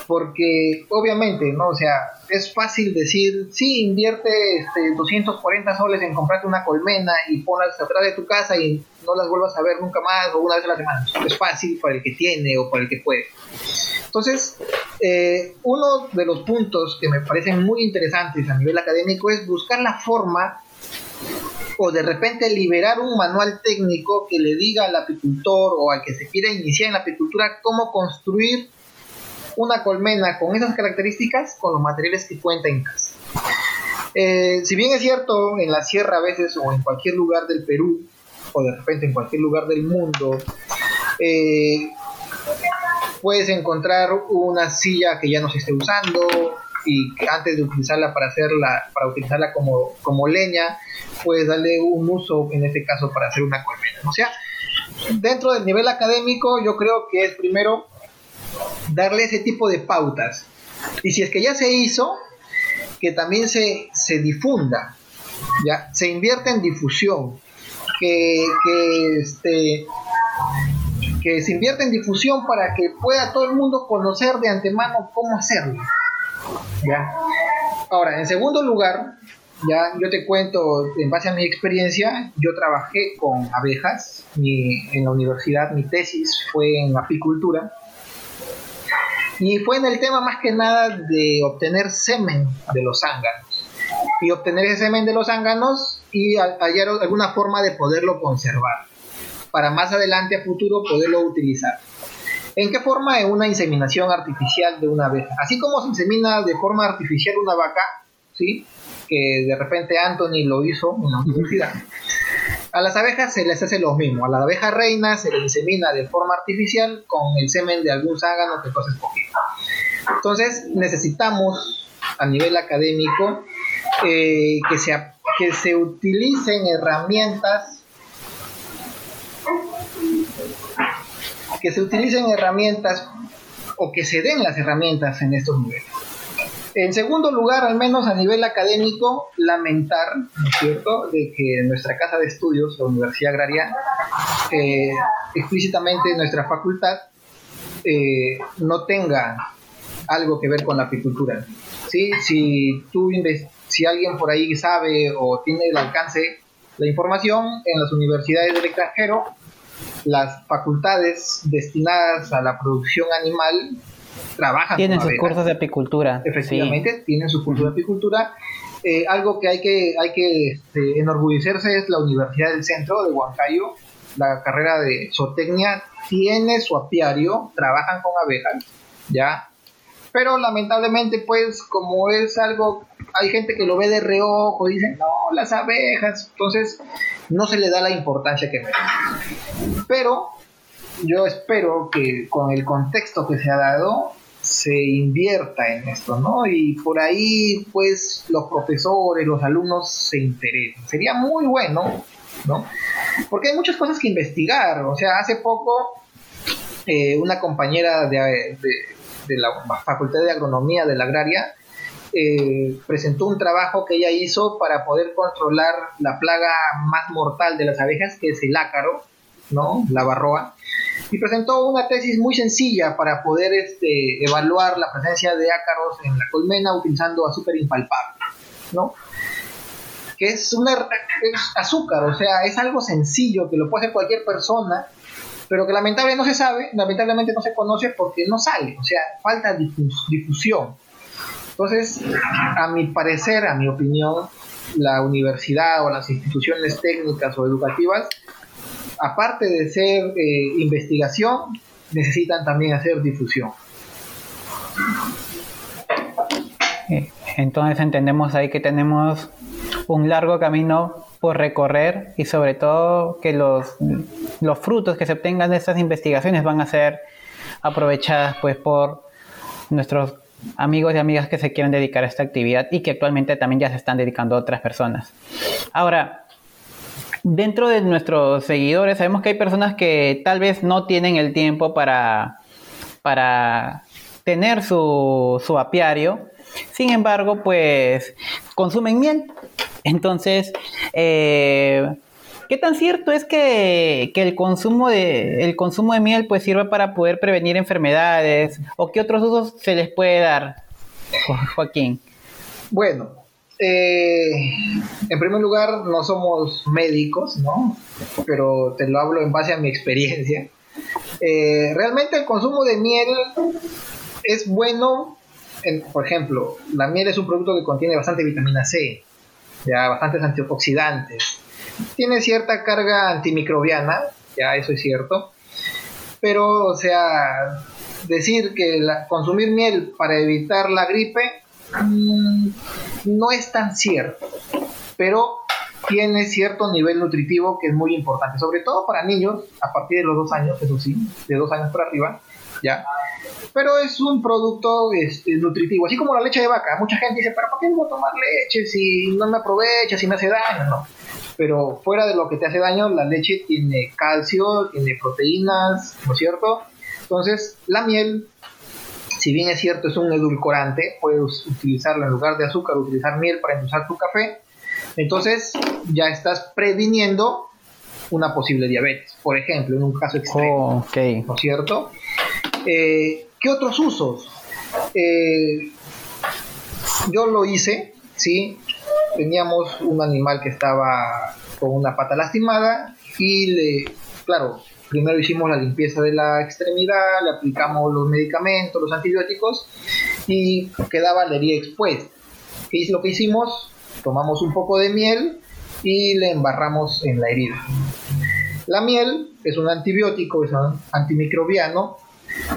Porque obviamente, ¿no? O sea, es fácil decir, sí, invierte este, 240 soles en comprarte una colmena y ponlas atrás de tu casa y no las vuelvas a ver nunca más o una vez a la semana. Es fácil para el que tiene o para el que puede. Entonces, eh, uno de los puntos que me parecen muy interesantes a nivel académico es buscar la forma o de repente liberar un manual técnico que le diga al apicultor o al que se quiera iniciar en la apicultura cómo construir una colmena con esas características con los materiales que cuenta en casa. Eh, si bien es cierto, en la sierra a veces o en cualquier lugar del Perú o de repente en cualquier lugar del mundo, eh, puedes encontrar una silla que ya no se esté usando y antes de utilizarla para hacerla, para utilizarla como, como leña, puedes darle un uso, en este caso, para hacer una colmena. O sea, dentro del nivel académico, yo creo que es primero darle ese tipo de pautas. Y si es que ya se hizo, que también se, se difunda, ya se invierte en difusión, que, que, este, que se invierte en difusión para que pueda todo el mundo conocer de antemano cómo hacerlo. ¿ya? Ahora, en segundo lugar, ya yo te cuento, en base a mi experiencia, yo trabajé con abejas en la universidad, mi tesis fue en apicultura y fue en el tema más que nada de obtener semen de los zánganos y obtener ese semen de los zánganos y hallar alguna forma de poderlo conservar para más adelante a futuro poderlo utilizar. ¿En qué forma? En una inseminación artificial de una abeja. Así como se insemina de forma artificial una vaca, ¿sí? Que de repente Anthony lo hizo en la universidad. A las abejas se les hace lo mismo. A la abeja reina se les insemina de forma artificial con el semen de algún zángano que tú has escogido. Entonces necesitamos a nivel académico eh, que, se, que se utilicen herramientas que se utilicen herramientas o que se den las herramientas en estos niveles. En segundo lugar, al menos a nivel académico, lamentar, ¿no es cierto?, de que nuestra casa de estudios, la Universidad Agraria, eh, explícitamente nuestra facultad, eh, no tenga algo que ver con la apicultura. ¿Sí? Si, tú si alguien por ahí sabe o tiene el alcance la información, en las universidades del extranjero las facultades destinadas a la producción animal trabajan tienen sus cursos de apicultura efectivamente tienen su curso de apicultura. Eh, algo que hay que hay que este, enorgullecerse es la universidad del centro de Huancayo la carrera de zootecnia tiene su apiario trabajan con abejas ya. Pero lamentablemente pues como es algo hay gente que lo ve de reojo y dicen no las abejas entonces no se le da la importancia que merece pero yo espero que con el contexto que se ha dado se invierta en esto, ¿no? Y por ahí, pues, los profesores, los alumnos se interesen. Sería muy bueno, ¿no? Porque hay muchas cosas que investigar. O sea, hace poco eh, una compañera de, de la Facultad de Agronomía de la Agraria, eh, presentó un trabajo que ella hizo para poder controlar la plaga más mortal de las abejas, que es el ácaro, ¿no? La barroa. Y presentó una tesis muy sencilla para poder este, evaluar la presencia de ácaros en la colmena utilizando azúcar impalpable, ¿no? Que es, una, azúcar, o sea, es algo sencillo que lo puede hacer cualquier persona pero que lamentablemente no se sabe, lamentablemente no se conoce porque no sale, o sea, falta difusión. Entonces, a mi parecer, a mi opinión, la universidad o las instituciones técnicas o educativas, aparte de ser eh, investigación, necesitan también hacer difusión. Eh, entonces entendemos ahí que tenemos un largo camino por recorrer y sobre todo que los, los frutos que se obtengan de estas investigaciones van a ser aprovechadas pues por nuestros amigos y amigas que se quieren dedicar a esta actividad y que actualmente también ya se están dedicando a otras personas. Ahora, dentro de nuestros seguidores sabemos que hay personas que tal vez no tienen el tiempo para, para tener su, su apiario, sin embargo, pues consumen miel entonces, eh, ¿qué tan cierto es que, el, consumo de, el consumo de miel pues sirve para poder prevenir enfermedades? ¿O qué otros usos se les puede dar, Joaquín? Bueno, eh, en primer lugar, no somos médicos, ¿no? Pero te lo hablo en base a mi experiencia. Eh, realmente el consumo de miel es bueno, por ejemplo, la miel es un producto que contiene bastante vitamina C, ya bastantes antioxidantes. Tiene cierta carga antimicrobiana, ya eso es cierto. Pero, o sea, decir que consumir miel para evitar la gripe no es tan cierto. Pero tiene cierto nivel nutritivo que es muy importante, sobre todo para niños a partir de los dos años, eso sí, de dos años para arriba, ¿ya? Pero es un producto este, nutritivo, así como la leche de vaca. Mucha gente dice, ¿pero por qué voy a tomar leche si no me aprovecha, si me hace daño? No. Pero fuera de lo que te hace daño, la leche tiene calcio, tiene proteínas, ¿no es cierto? Entonces, la miel, si bien es cierto, es un edulcorante, puedes utilizarlo en lugar de azúcar, utilizar miel para endulzar tu café. Entonces, ya estás previniendo una posible diabetes, por ejemplo, en un caso extremo. ¿No es cierto? Eh, ¿Qué otros usos? Eh, yo lo hice, ¿sí? Teníamos un animal que estaba con una pata lastimada y le, claro, primero hicimos la limpieza de la extremidad, le aplicamos los medicamentos, los antibióticos y quedaba la herida expuesta. ¿Qué es lo que hicimos? Tomamos un poco de miel y le embarramos en la herida. La miel es un antibiótico, es un antimicrobiano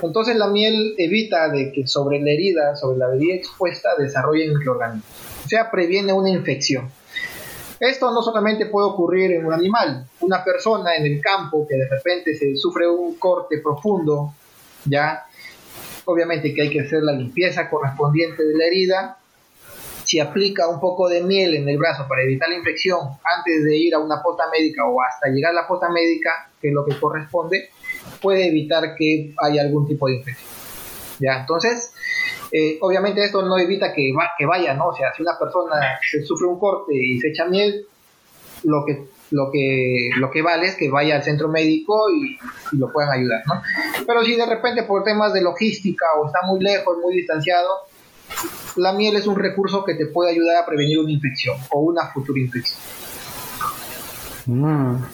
entonces la miel evita de que sobre la herida, sobre la herida expuesta, desarrolle microorganismos. O sea, previene una infección. Esto no solamente puede ocurrir en un animal, una persona en el campo que de repente se sufre un corte profundo, ya, obviamente que hay que hacer la limpieza correspondiente de la herida, si aplica un poco de miel en el brazo para evitar la infección antes de ir a una posta médica o hasta llegar a la posta médica, que es lo que corresponde, puede evitar que haya algún tipo de infección. ¿Ya? Entonces, eh, obviamente esto no evita que, que vaya, ¿no? O sea, si una persona se sufre un corte y se echa miel, lo que, lo que, lo que vale es que vaya al centro médico y, lo puedan ayudar, ¿no? Pero si de repente por temas de logística o está muy lejos, muy distanciado, la miel es un recurso que te puede ayudar a prevenir una infección o una futura infección. Mm.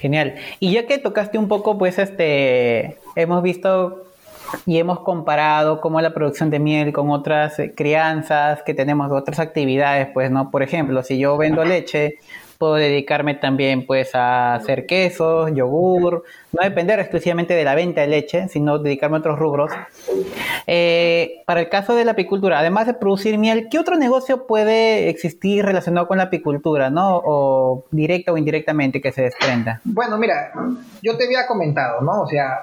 Genial. Y ya que tocaste un poco, pues este, hemos visto y hemos comparado cómo la producción de miel con otras eh, crianzas que tenemos, otras actividades, pues, ¿no? Por ejemplo, si yo vendo leche, puedo dedicarme también pues a hacer quesos, yogur, no depender exclusivamente de la venta de leche, sino dedicarme a otros rubros. Eh, para el caso de la apicultura, además de producir miel, ¿qué otro negocio puede existir relacionado con la apicultura, no? O directa o indirectamente que se desprenda. Bueno, mira, yo te había comentado, ¿no? O sea,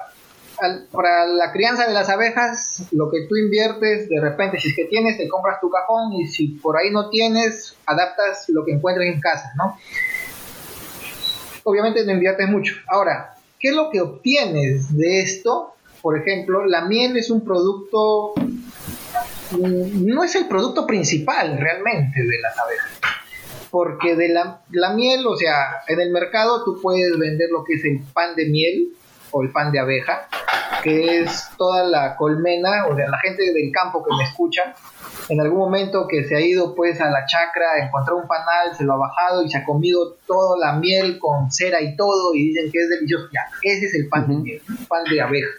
para la crianza de las abejas, lo que tú inviertes, de repente, si es que tienes, te compras tu cajón y si por ahí no tienes, adaptas lo que encuentres en casa, ¿no? Obviamente no inviertes mucho. Ahora, ¿qué es lo que obtienes de esto? Por ejemplo, la miel es un producto, mm, no es el producto principal realmente de las abejas. Porque de la, la miel, o sea, en el mercado tú puedes vender lo que es el pan de miel, o el pan de abeja, que es toda la colmena, o sea, la gente del campo que me escucha, en algún momento que se ha ido pues a la chacra, encontró un panal, se lo ha bajado y se ha comido toda la miel con cera y todo y dicen que es delicioso. Ya, ese es el pan de miel, pan de abeja.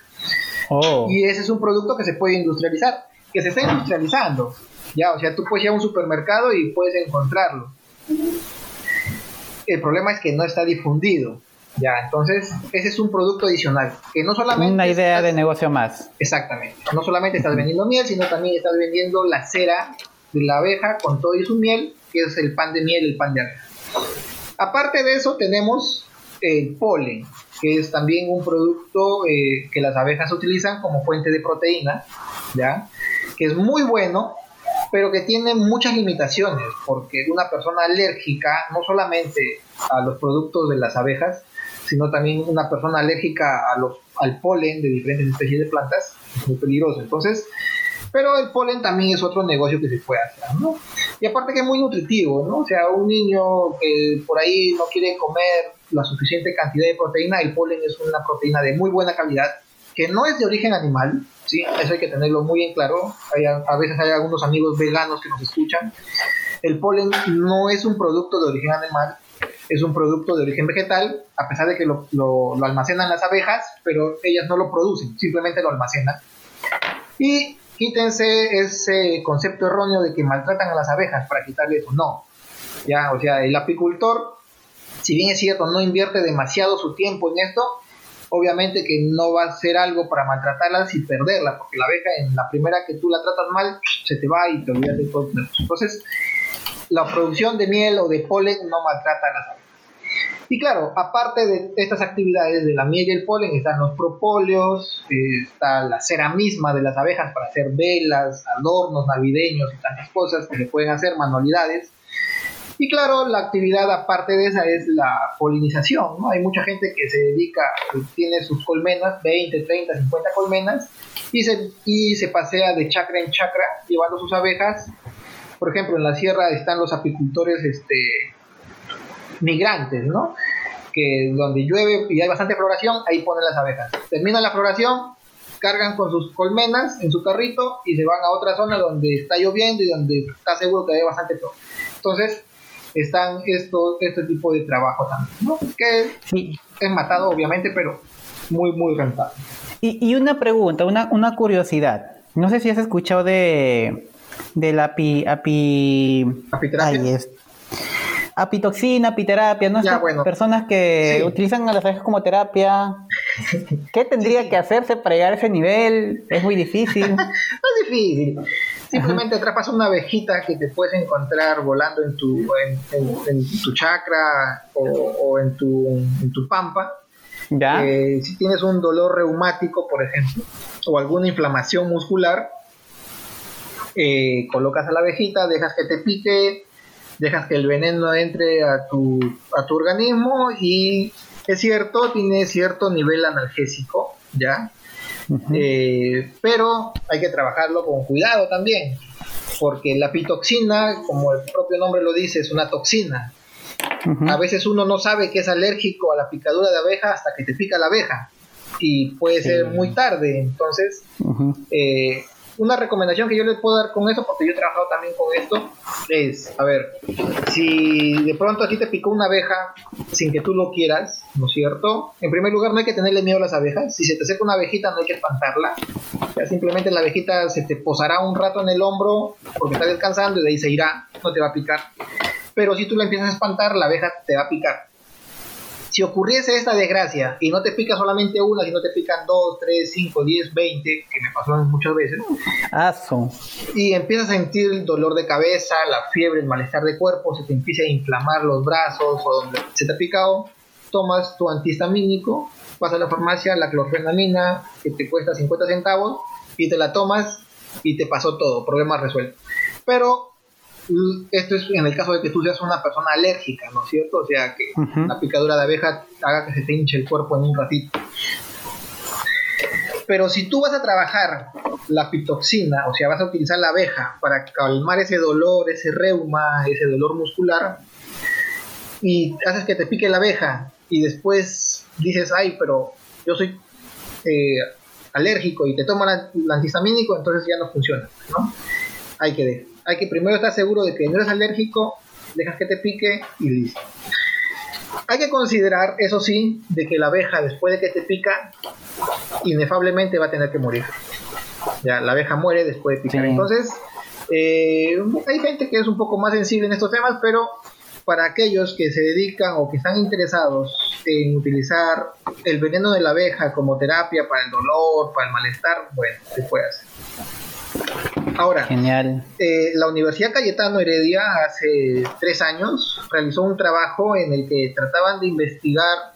Oh. Y ese es un producto que se puede industrializar, que se está industrializando. Ya, o sea, tú puedes ir a un supermercado y puedes encontrarlo. El problema es que no está difundido. Ya, entonces ese es un producto adicional que no solamente una idea de negocio más. Exactamente. No solamente estás vendiendo miel, sino también estás vendiendo la cera de la abeja con todo y su miel, que es el pan de miel, el pan de abeja. Aparte de eso tenemos el polen, que es también un producto eh, que las abejas utilizan como fuente de proteína, ya, que es muy bueno pero que tiene muchas limitaciones, porque una persona alérgica, no solamente a los productos de las abejas, sino también una persona alérgica a los, al polen de diferentes especies de plantas, es muy peligroso. Entonces, pero el polen también es otro negocio que se puede hacer, ¿no? Y aparte que es muy nutritivo, ¿no? O sea, un niño que por ahí no quiere comer la suficiente cantidad de proteína, el polen es una proteína de muy buena calidad, que no es de origen animal, ¿sí? Eso hay que tenerlo muy en claro. a veces hay algunos amigos veganos que nos escuchan. El polen no es un producto de origen animal, es un producto de origen vegetal, a pesar de que lo, almacenan las abejas, pero ellas no lo producen, simplemente lo almacenan. Y quítense ese concepto erróneo de que maltratan a las abejas para quitarle eso. No. Ya, o sea, el apicultor, si bien es cierto, no invierte demasiado su tiempo en esto, obviamente que no va a hacer algo para maltratarlas y perderla, porque la abeja en la primera que tú la tratas mal, se te va y te olvidas de todo. Entonces, la producción de miel o de polen no maltrata a las abejas. Y claro, aparte de estas actividades de la miel y el polen, están los propóleos, está la cera misma de las abejas para hacer velas, adornos navideños y tantas cosas que se pueden hacer, manualidades. Y claro, la actividad aparte de esa es la polinización. Hay mucha gente que se dedica, tiene sus colmenas, 20, 30, 50 colmenas, y se, y se pasea de chacra en chacra llevando sus abejas. Por ejemplo, en la sierra están los apicultores este, migrantes, ¿no? Que donde llueve y hay bastante floración, ahí ponen las abejas. Termina la floración, cargan con sus colmenas en su carrito y se van a otra zona donde está lloviendo y donde está seguro que hay bastante flor. Entonces, están esto, este tipo de trabajo también, ¿no? Que es matado, obviamente, pero muy, muy rentable. Y, una pregunta, una, una curiosidad. No sé si has escuchado de, de la api, api, apiterapia. Apitoxina, apiterapia, ¿no? Personas que utilizan a las abejas como terapia. ¿Qué tendría que hacerse para llegar a ese nivel? Es muy difícil. no es difícil. Simplemente atrapas una abejita que te puedes encontrar volando en tu, en, tu chakra o, en, tu, en tu pampa. ¿Ya? Eh, si tienes un dolor reumático, por ejemplo, o alguna inflamación muscular, eh, colocas a la abejita, dejas que te pique, dejas que el veneno entre a tu, a tu organismo y es cierto, tiene cierto nivel analgésico, ¿ya? Eh, pero hay que trabajarlo con cuidado también, porque la pitoxina, como el propio nombre lo dice, es una toxina. A veces uno no sabe que es alérgico a la picadura de abeja hasta que te pica la abeja y puede ser muy tarde. Entonces, una recomendación que yo les puedo dar con eso, porque yo he trabajado también con esto, es, a ver, si de pronto a ti te picó una abeja sin que tú lo quieras, ¿no es cierto? En primer lugar, no hay que tenerle miedo a las abejas. Si se te acerca una abejita, no hay que espantarla. Ya simplemente la abejita se te posará un rato en el hombro porque está descansando y de ahí se irá, no te va a picar. Pero si tú la empiezas a espantar, la abeja te va a picar si ocurriese esta desgracia y no te pica solamente una, sino te pican dos, tres, cinco, diez, veinte, que me pasó muchas veces, y empiezas a sentir el dolor de cabeza, la fiebre, el malestar de cuerpo, se te empieza a inflamar los brazos o donde se te ha picado, tomas tu antihistamínico, vas a la farmacia, la clorfenamina, que te cuesta 50 centavos, y te la tomas y te pasó todo, problema resuelto. Pero esto es en el caso de que tú seas una persona alérgica, ¿no es cierto? O sea, que la picadura de abeja haga que se te hinche el cuerpo en un ratito. Pero si tú vas a trabajar la pitoxina, o sea, vas a utilizar la abeja para calmar ese dolor, ese reuma, ese dolor muscular, y haces que te pique la abeja, y después dices, ay, pero yo soy eh, alérgico y te toman el antihistamínico, entonces ya no funciona, ¿no? Hay que hay que primero estar seguro de que no eres alérgico, dejas que te pique y listo. Hay que considerar, eso sí, de que la abeja después de que te pica, inefablemente va a tener que morir. Ya, la abeja muere después de picar. Entonces, eh, hay gente que es un poco más sensible en estos temas, pero para aquellos que se dedican o que están interesados en utilizar el veneno de la abeja como terapia para el dolor, para el malestar, bueno, se puede hacer. Ahora, Genial. Eh, la Universidad Cayetano Heredia hace tres años realizó un trabajo en el que trataban de investigar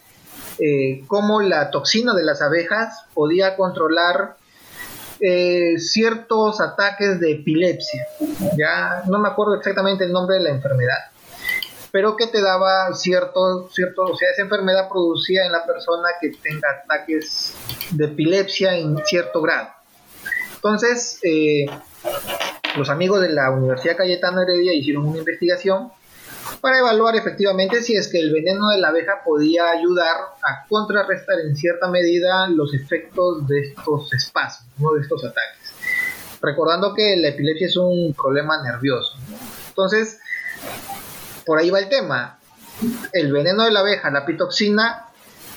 eh, cómo la toxina de las abejas podía controlar eh, ciertos ataques de epilepsia. Ya no me acuerdo exactamente el nombre de la enfermedad, pero que te daba cierto, cierto, o sea, esa enfermedad producía en la persona que tenga ataques de epilepsia en cierto grado. Entonces, eh, los amigos de la Universidad Cayetano Heredia hicieron una investigación para evaluar efectivamente si es que el veneno de la abeja podía ayudar a contrarrestar en cierta medida los efectos de estos espacios, de estos ataques. Recordando que la epilepsia es un problema nervioso. Entonces, por ahí va el tema. El veneno de la abeja, la pitoxina,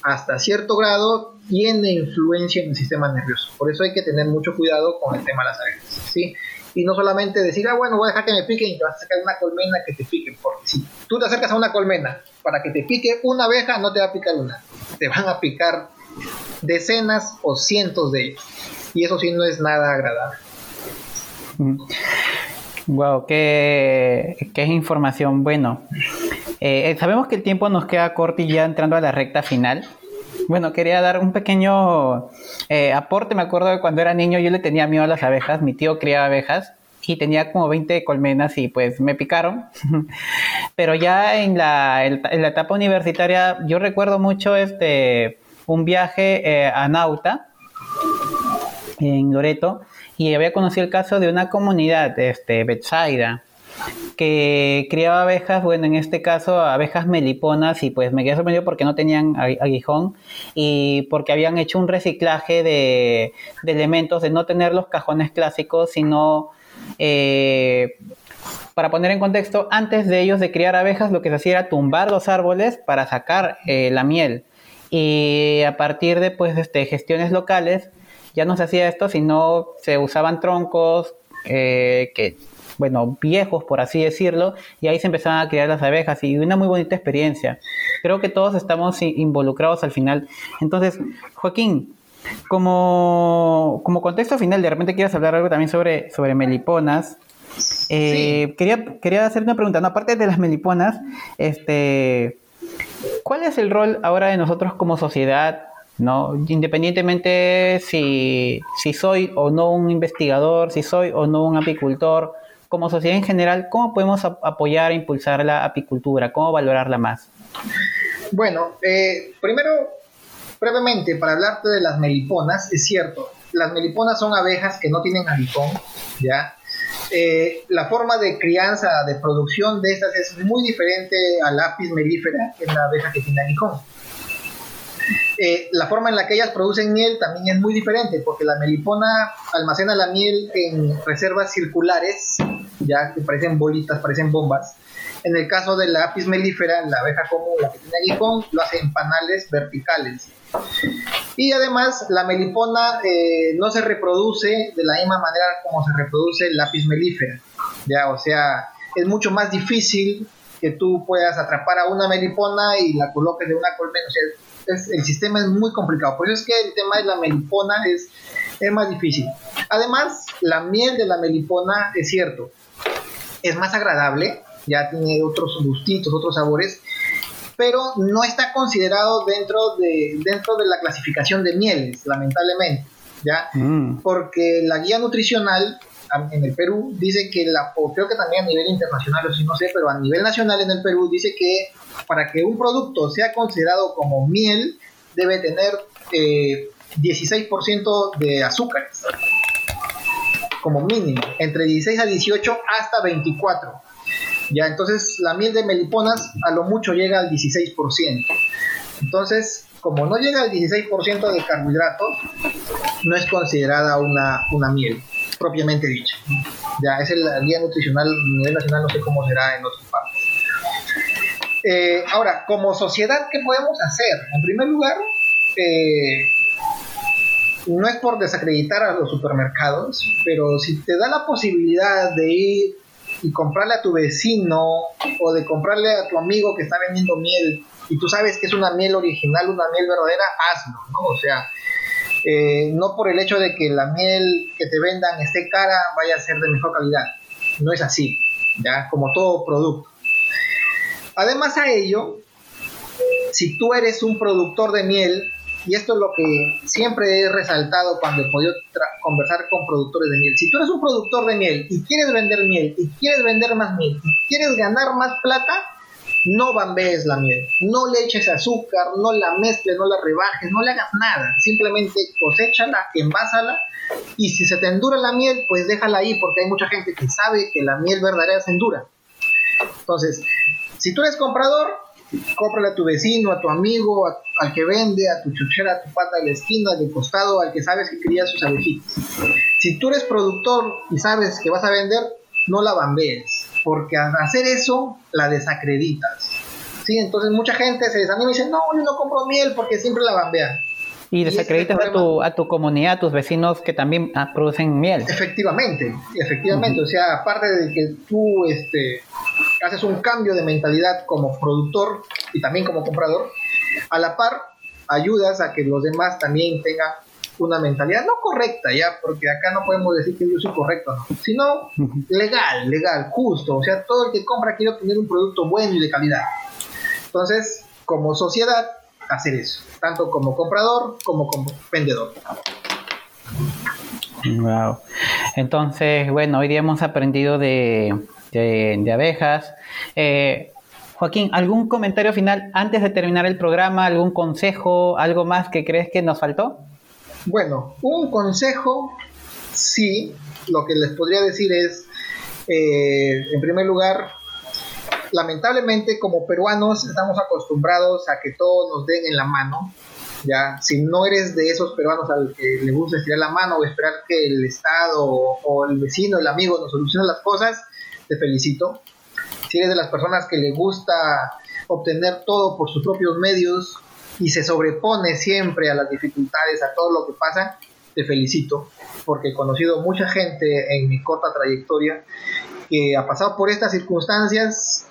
hasta cierto grado tiene influencia en el sistema nervioso. Por eso hay que tener mucho cuidado con el tema de las abejas, ¿sí? Y no solamente decir, ah, bueno, voy a dejar que me piquen y te vas a sacar una colmena que te pique, porque si tú te acercas a una colmena para que te pique una abeja, no te va a picar una, te van a picar decenas o cientos de ellos. Y eso sí no es nada agradable. Wow, qué, qué información. Bueno, eh, sabemos que el tiempo nos queda corto y ya entrando a la recta final. Bueno, quería dar un pequeño eh, aporte. Me acuerdo de cuando era niño yo le tenía miedo a las abejas. Mi tío criaba abejas y tenía como 20 colmenas y pues me picaron. Pero ya en la, en la etapa universitaria yo recuerdo mucho este un viaje eh, a Nauta en Loreto y había conocido el caso de una comunidad, este, Betsaida, que criaba abejas, bueno, en este caso abejas meliponas, y pues me quedé sorprendido porque no tenían aguijón y porque habían hecho un reciclaje de, elementos, de no tener los cajones clásicos, sino, eh, para poner en contexto, antes de ellos de criar abejas, lo que se hacía era tumbar los árboles para sacar eh, la miel. Y a partir de pues, este, gestiones locales, ya no se hacía esto, sino se usaban troncos eh, que, bueno, viejos, por así decirlo, y ahí se empezaban a criar las abejas y una muy bonita experiencia. Creo que todos estamos involucrados al final. Entonces, Joaquín, como, como contexto final, de repente quieras hablar algo también sobre, sobre meliponas. Eh, quería, quería hacer una pregunta, no, aparte de las meliponas, este, ¿cuál es el rol ahora de nosotros como sociedad ¿no? Independientemente si, si soy o no un investigador, si soy o no un apicultor, como sociedad en general, ¿cómo podemos apoyar e impulsar la apicultura? ¿Cómo valorarla más? Bueno, eh, primero, brevemente, para hablarte de las meliponas, es cierto, las meliponas son abejas que no tienen aguijón, ¿ya? Eh, la forma de crianza, de producción de estas es muy diferente al apis melífera, que es la abeja que tiene aguijón. Eh, la forma en la que ellas producen miel también es muy diferente, porque la melipona almacena la miel en reservas circulares, ya que parecen bolitas, parecen bombas. En el caso de la apis melífera, la abeja común, la que tiene aguijón, lo hace en panales verticales. Y además, la melipona eh, no se reproduce de la misma manera como se reproduce la apis melífera. Ya, o sea, es mucho más difícil que tú puedas atrapar a una melipona y la coloques de una colmena. O sea, el sistema es muy complicado. Por eso es que el tema de la melipona es, es más difícil. Además, la miel de la melipona es cierto, es más agradable, ya tiene otros gustitos, otros sabores, pero no está considerado dentro de, dentro de la clasificación de mieles, lamentablemente, ¿ya? Mm. Porque la guía nutricional en el Perú dice que la, o creo que también a nivel internacional, o si no sé, pero a nivel nacional en el Perú dice que para que un producto sea considerado como miel, debe tener 16% eh, de azúcares, como mínimo, entre 16 a 18 hasta 24. Ya, entonces la miel de meliponas a lo mucho llega al 16%. Entonces, como no llega al 16% de carbohidratos, no es considerada una, una miel propiamente dicha. Ya, es la guía nutricional a nivel nacional, no sé cómo será en otras partes. Eh, ahora, como sociedad, ¿qué podemos hacer? En primer lugar, eh, no es por desacreditar a los supermercados, pero si te da la posibilidad de ir y comprarle a tu vecino o de comprarle a tu amigo que está vendiendo miel y tú sabes que es una miel original, una miel verdadera, hazlo, ¿no? O sea, eh, no por el hecho de que la miel que te vendan esté cara vaya a ser de mejor calidad. No es así, ¿ya? Como todo producto. Además a ello, si tú eres un productor de miel, y esto es lo que siempre he resaltado cuando he podido conversar con productores de miel, si tú eres un productor de miel y quieres vender miel, y quieres vender más miel, y quieres ganar más plata, no bambees la miel, no le eches azúcar, no la mezcles, no la rebajes, no le hagas nada, simplemente cosechala, envásala y si se te endura la miel, pues déjala ahí porque hay mucha gente que sabe que la miel verdadera se endura. Entonces, si tú eres comprador, cómprale a tu vecino, a tu amigo, al que vende, a tu chuchera, a tu pata de la esquina, del costado, al que sabes que cría sus abejitas. Si tú eres productor y sabes que vas a vender, no la bambees, porque al hacer eso la desacreditas. ¿Sí? Entonces mucha gente se desanima y dice, no, yo no compro miel porque siempre la bambean. Y desacreditas a tu, a tu comunidad, a tus vecinos que también ah, producen miel. Efectivamente, efectivamente. O sea, aparte de que tú este, haces un cambio de mentalidad como productor y también como comprador, a la par ayudas a que los demás también tengan una mentalidad no correcta, ya, porque acá no podemos decir que yo soy correcto, no, sino legal, legal, justo. O sea, todo el que compra quiere obtener un producto bueno y de calidad. Entonces, como sociedad, hacer eso, tanto como comprador como como vendedor. Wow. Entonces, bueno, hoy día hemos aprendido de, de, abejas. Eh, Joaquín, ¿algún comentario final antes de terminar el programa? ¿Algún consejo? ¿Algo más que crees que nos faltó? Bueno, un consejo, sí. Lo que les podría decir es, eh, en primer lugar, lamentablemente como peruanos estamos acostumbrados a que todo nos den en la mano. Ya, si no eres de esos peruanos al que le gusta estirar la mano o esperar que el Estado o, el vecino, el amigo nos solucione las cosas, te felicito. Si eres de las personas que le gusta obtener todo por sus propios medios y se sobrepone siempre a las dificultades, a todo lo que pasa, te felicito, porque he conocido mucha gente en mi corta trayectoria que ha pasado por estas circunstancias,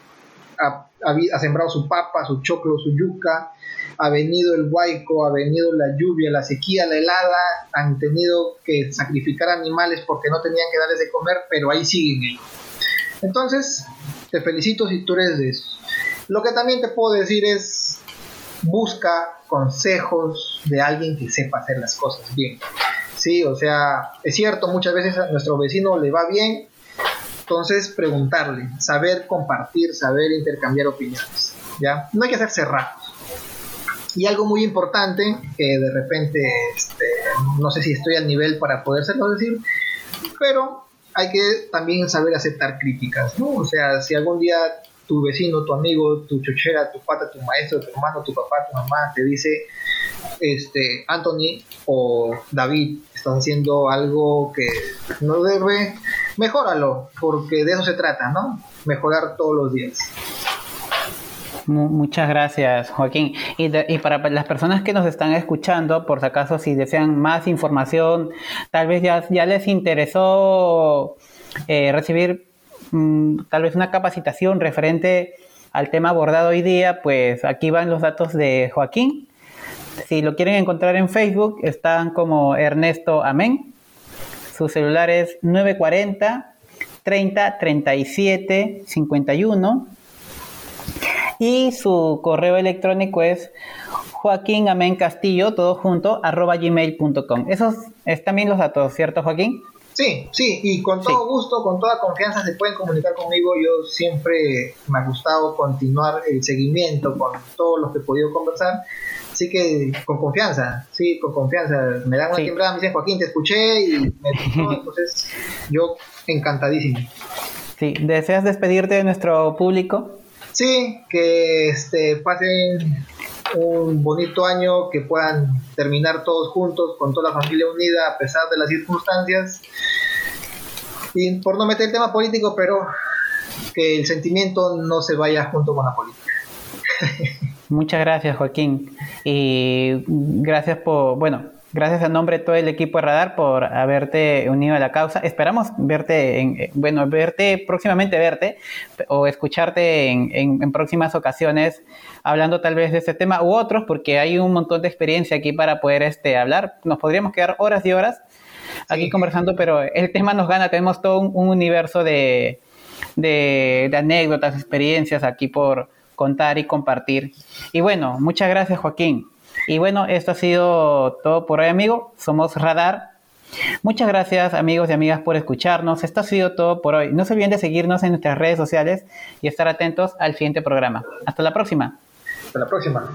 ha, ha sembrado su papa, su choclo, su yuca, ha venido el huaico, ha venido la lluvia, la sequía, la helada, han tenido que sacrificar animales porque no tenían que darles de comer, pero ahí siguen ellos. Entonces, te felicito si tú eres de eso. Lo que también te puedo decir es, busca consejos de alguien que sepa hacer las cosas bien. Sí, o sea, es cierto, muchas veces a nuestro vecino le va bien, entonces preguntarle, saber compartir, saber intercambiar opiniones, ¿ya? No hay que ser cerrados. Y algo muy importante, que de repente, este, no sé si estoy al nivel para podérselo decir, pero hay que también saber aceptar críticas, ¿no? O sea, si algún día tu vecino, tu amigo, tu chochera, tu pata, tu maestro, tu hermano, tu papá, tu mamá te dice, este, Anthony o David están haciendo algo que no debe, mejóralo, porque de eso se trata, ¿no? Mejorar todos los días. Muchas gracias, Joaquín. Y, para las personas que nos están escuchando, por si acaso, si desean más información, tal vez ya, ya les interesó eh, recibir mm, tal vez una capacitación referente al tema abordado hoy día, pues aquí van los datos de Joaquín. Si lo quieren encontrar en Facebook, están como Ernesto Amén. Su celular es 940 30 37 51 y su correo electrónico es Joaquín Amén Castillo, todo junto, arroba gmail.com. Esos es también los datos, ¿cierto, Joaquín? Sí, sí, y con todo gusto, con toda confianza se pueden comunicar conmigo. Yo siempre me ha gustado continuar el seguimiento con todos los que he podido conversar. Así que con confianza, sí, con confianza. Me dan una timbrada, me dicen, Joaquín, te escuché y me gustó, entonces yo encantadísimo. Sí, ¿deseas despedirte de nuestro público? Sí, que este, pasen un bonito año, que puedan terminar todos juntos, con toda la familia unida, a pesar de las circunstancias. Y por no meter el tema político, pero que el sentimiento no se vaya junto con la política. Muchas gracias, Joaquín. Y gracias por, bueno, Gracias a nombre de todo el equipo de Radar por haberte unido a la causa. Esperamos verte, en, eh, bueno, verte próximamente, verte o escucharte en, próximas ocasiones hablando tal vez de este tema u otros, porque hay un montón de experiencia aquí para poder este, hablar. Nos podríamos quedar horas y horas aquí conversando, pero el tema nos gana. Tenemos todo un, universo de, de anécdotas, experiencias aquí por contar y compartir. Y bueno, muchas gracias, Joaquín. Y bueno, esto ha sido todo por hoy, amigo. Somos Radar. Muchas gracias, amigos y amigas, por escucharnos. Esto ha sido todo por hoy. No se olviden de seguirnos en nuestras redes sociales y estar atentos al siguiente programa. Hasta la próxima. Hasta la próxima.